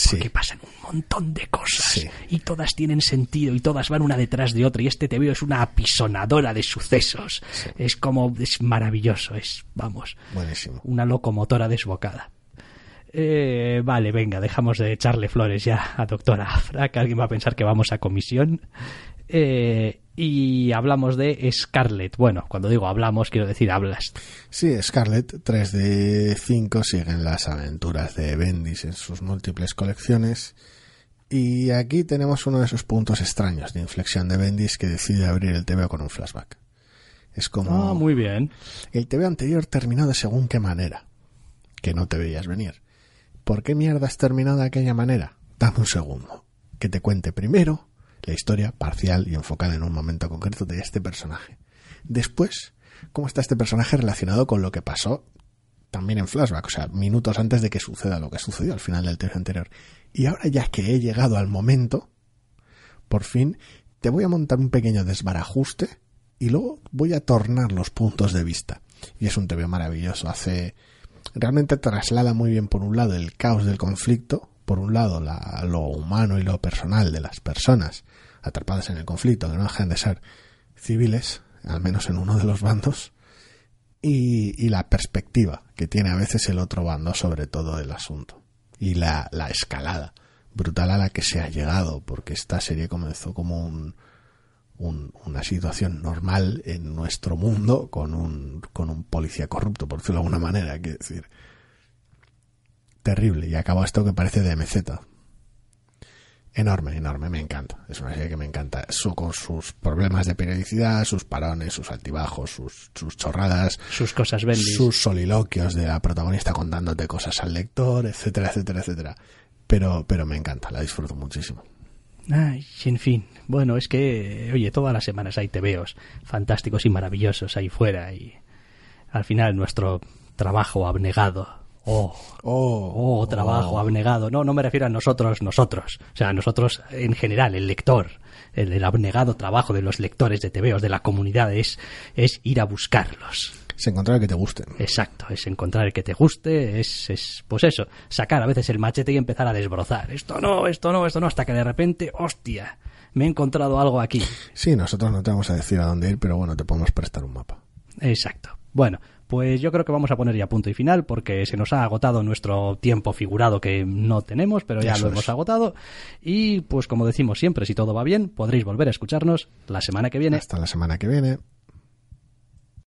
Porque pasan un montón de cosas y todas tienen sentido y todas van una detrás de otra y este TVO es una apisonadora de sucesos. Es como, es maravilloso, es, vamos, buenísimo. Una locomotora desbocada. Eh, vale, venga, dejamos de echarle flores ya a doctora Afra, que alguien va a pensar que vamos a comisión. Eh, y hablamos de Scarlett. Bueno, cuando digo hablamos, quiero decir hablas. Sí, Scarlett, 3 de 5, siguen las aventuras de Bendis en sus múltiples colecciones. Y aquí tenemos uno de esos puntos extraños de inflexión de Bendis que decide abrir el TV con un flashback. Es como. Ah, muy bien. El TV anterior terminó de según qué manera. Que no te veías venir. ¿Por qué mierda has terminado de aquella manera? Dame un segundo. Que te cuente primero la historia parcial y enfocada en un momento concreto de este personaje. Después, cómo está este personaje relacionado con lo que pasó también en flashback, o sea, minutos antes de que suceda lo que sucedió al final del texto anterior. Y ahora ya que he llegado al momento, por fin, te voy a montar un pequeño desbarajuste y luego voy a tornar los puntos de vista. Y es un TV maravilloso, hace realmente traslada muy bien por un lado el caos del conflicto, por un lado lo humano y lo personal de las personas atrapadas en el conflicto, que no dejan de ser civiles, al menos en uno de los bandos, y, la perspectiva que tiene a veces el otro bando sobre todo el asunto, y la, la escalada brutal a la que se ha llegado, porque esta serie comenzó como un, una situación normal en nuestro mundo con un, con un policía corrupto, por decirlo de alguna manera. Quiero decir, terrible. Y acabó esto que parece de MZ. Enorme, enorme, me encanta. Es una serie que me encanta. Su, con sus problemas de periodicidad, sus parones, sus altibajos, sus, sus chorradas. Sus cosas bendis. Sus soliloquios de la protagonista contándote cosas al lector, etcétera, etcétera, etcétera. Pero, pero me encanta, la disfruto muchísimo. Ay, en fin. Bueno, es que, oye, todas las semanas hay tebeos fantásticos y maravillosos ahí fuera y al final nuestro trabajo abnegado. Oh, oh, oh trabajo abnegado. No, no me refiero a nosotros, nosotros. O sea, a nosotros en general, el lector. El, abnegado trabajo de los lectores de tebeos, de la comunidad, es, es ir a buscarlos es encontrar el que te guste. Exacto, es encontrar el que te guste, es, es, pues eso, sacar a veces el machete y empezar a desbrozar. Esto no, esto no, esto no, hasta que de repente, hostia, me he encontrado algo aquí. Sí, nosotros no te vamos a decir a dónde ir, pero bueno, te podemos prestar un mapa. Exacto. Bueno, pues yo creo que vamos a poner ya punto y final porque se nos ha agotado nuestro tiempo figurado que no tenemos, pero ya lo hemos agotado. Y pues como decimos siempre, si todo va bien, podréis volver a escucharnos la semana que viene. Hasta la semana que viene.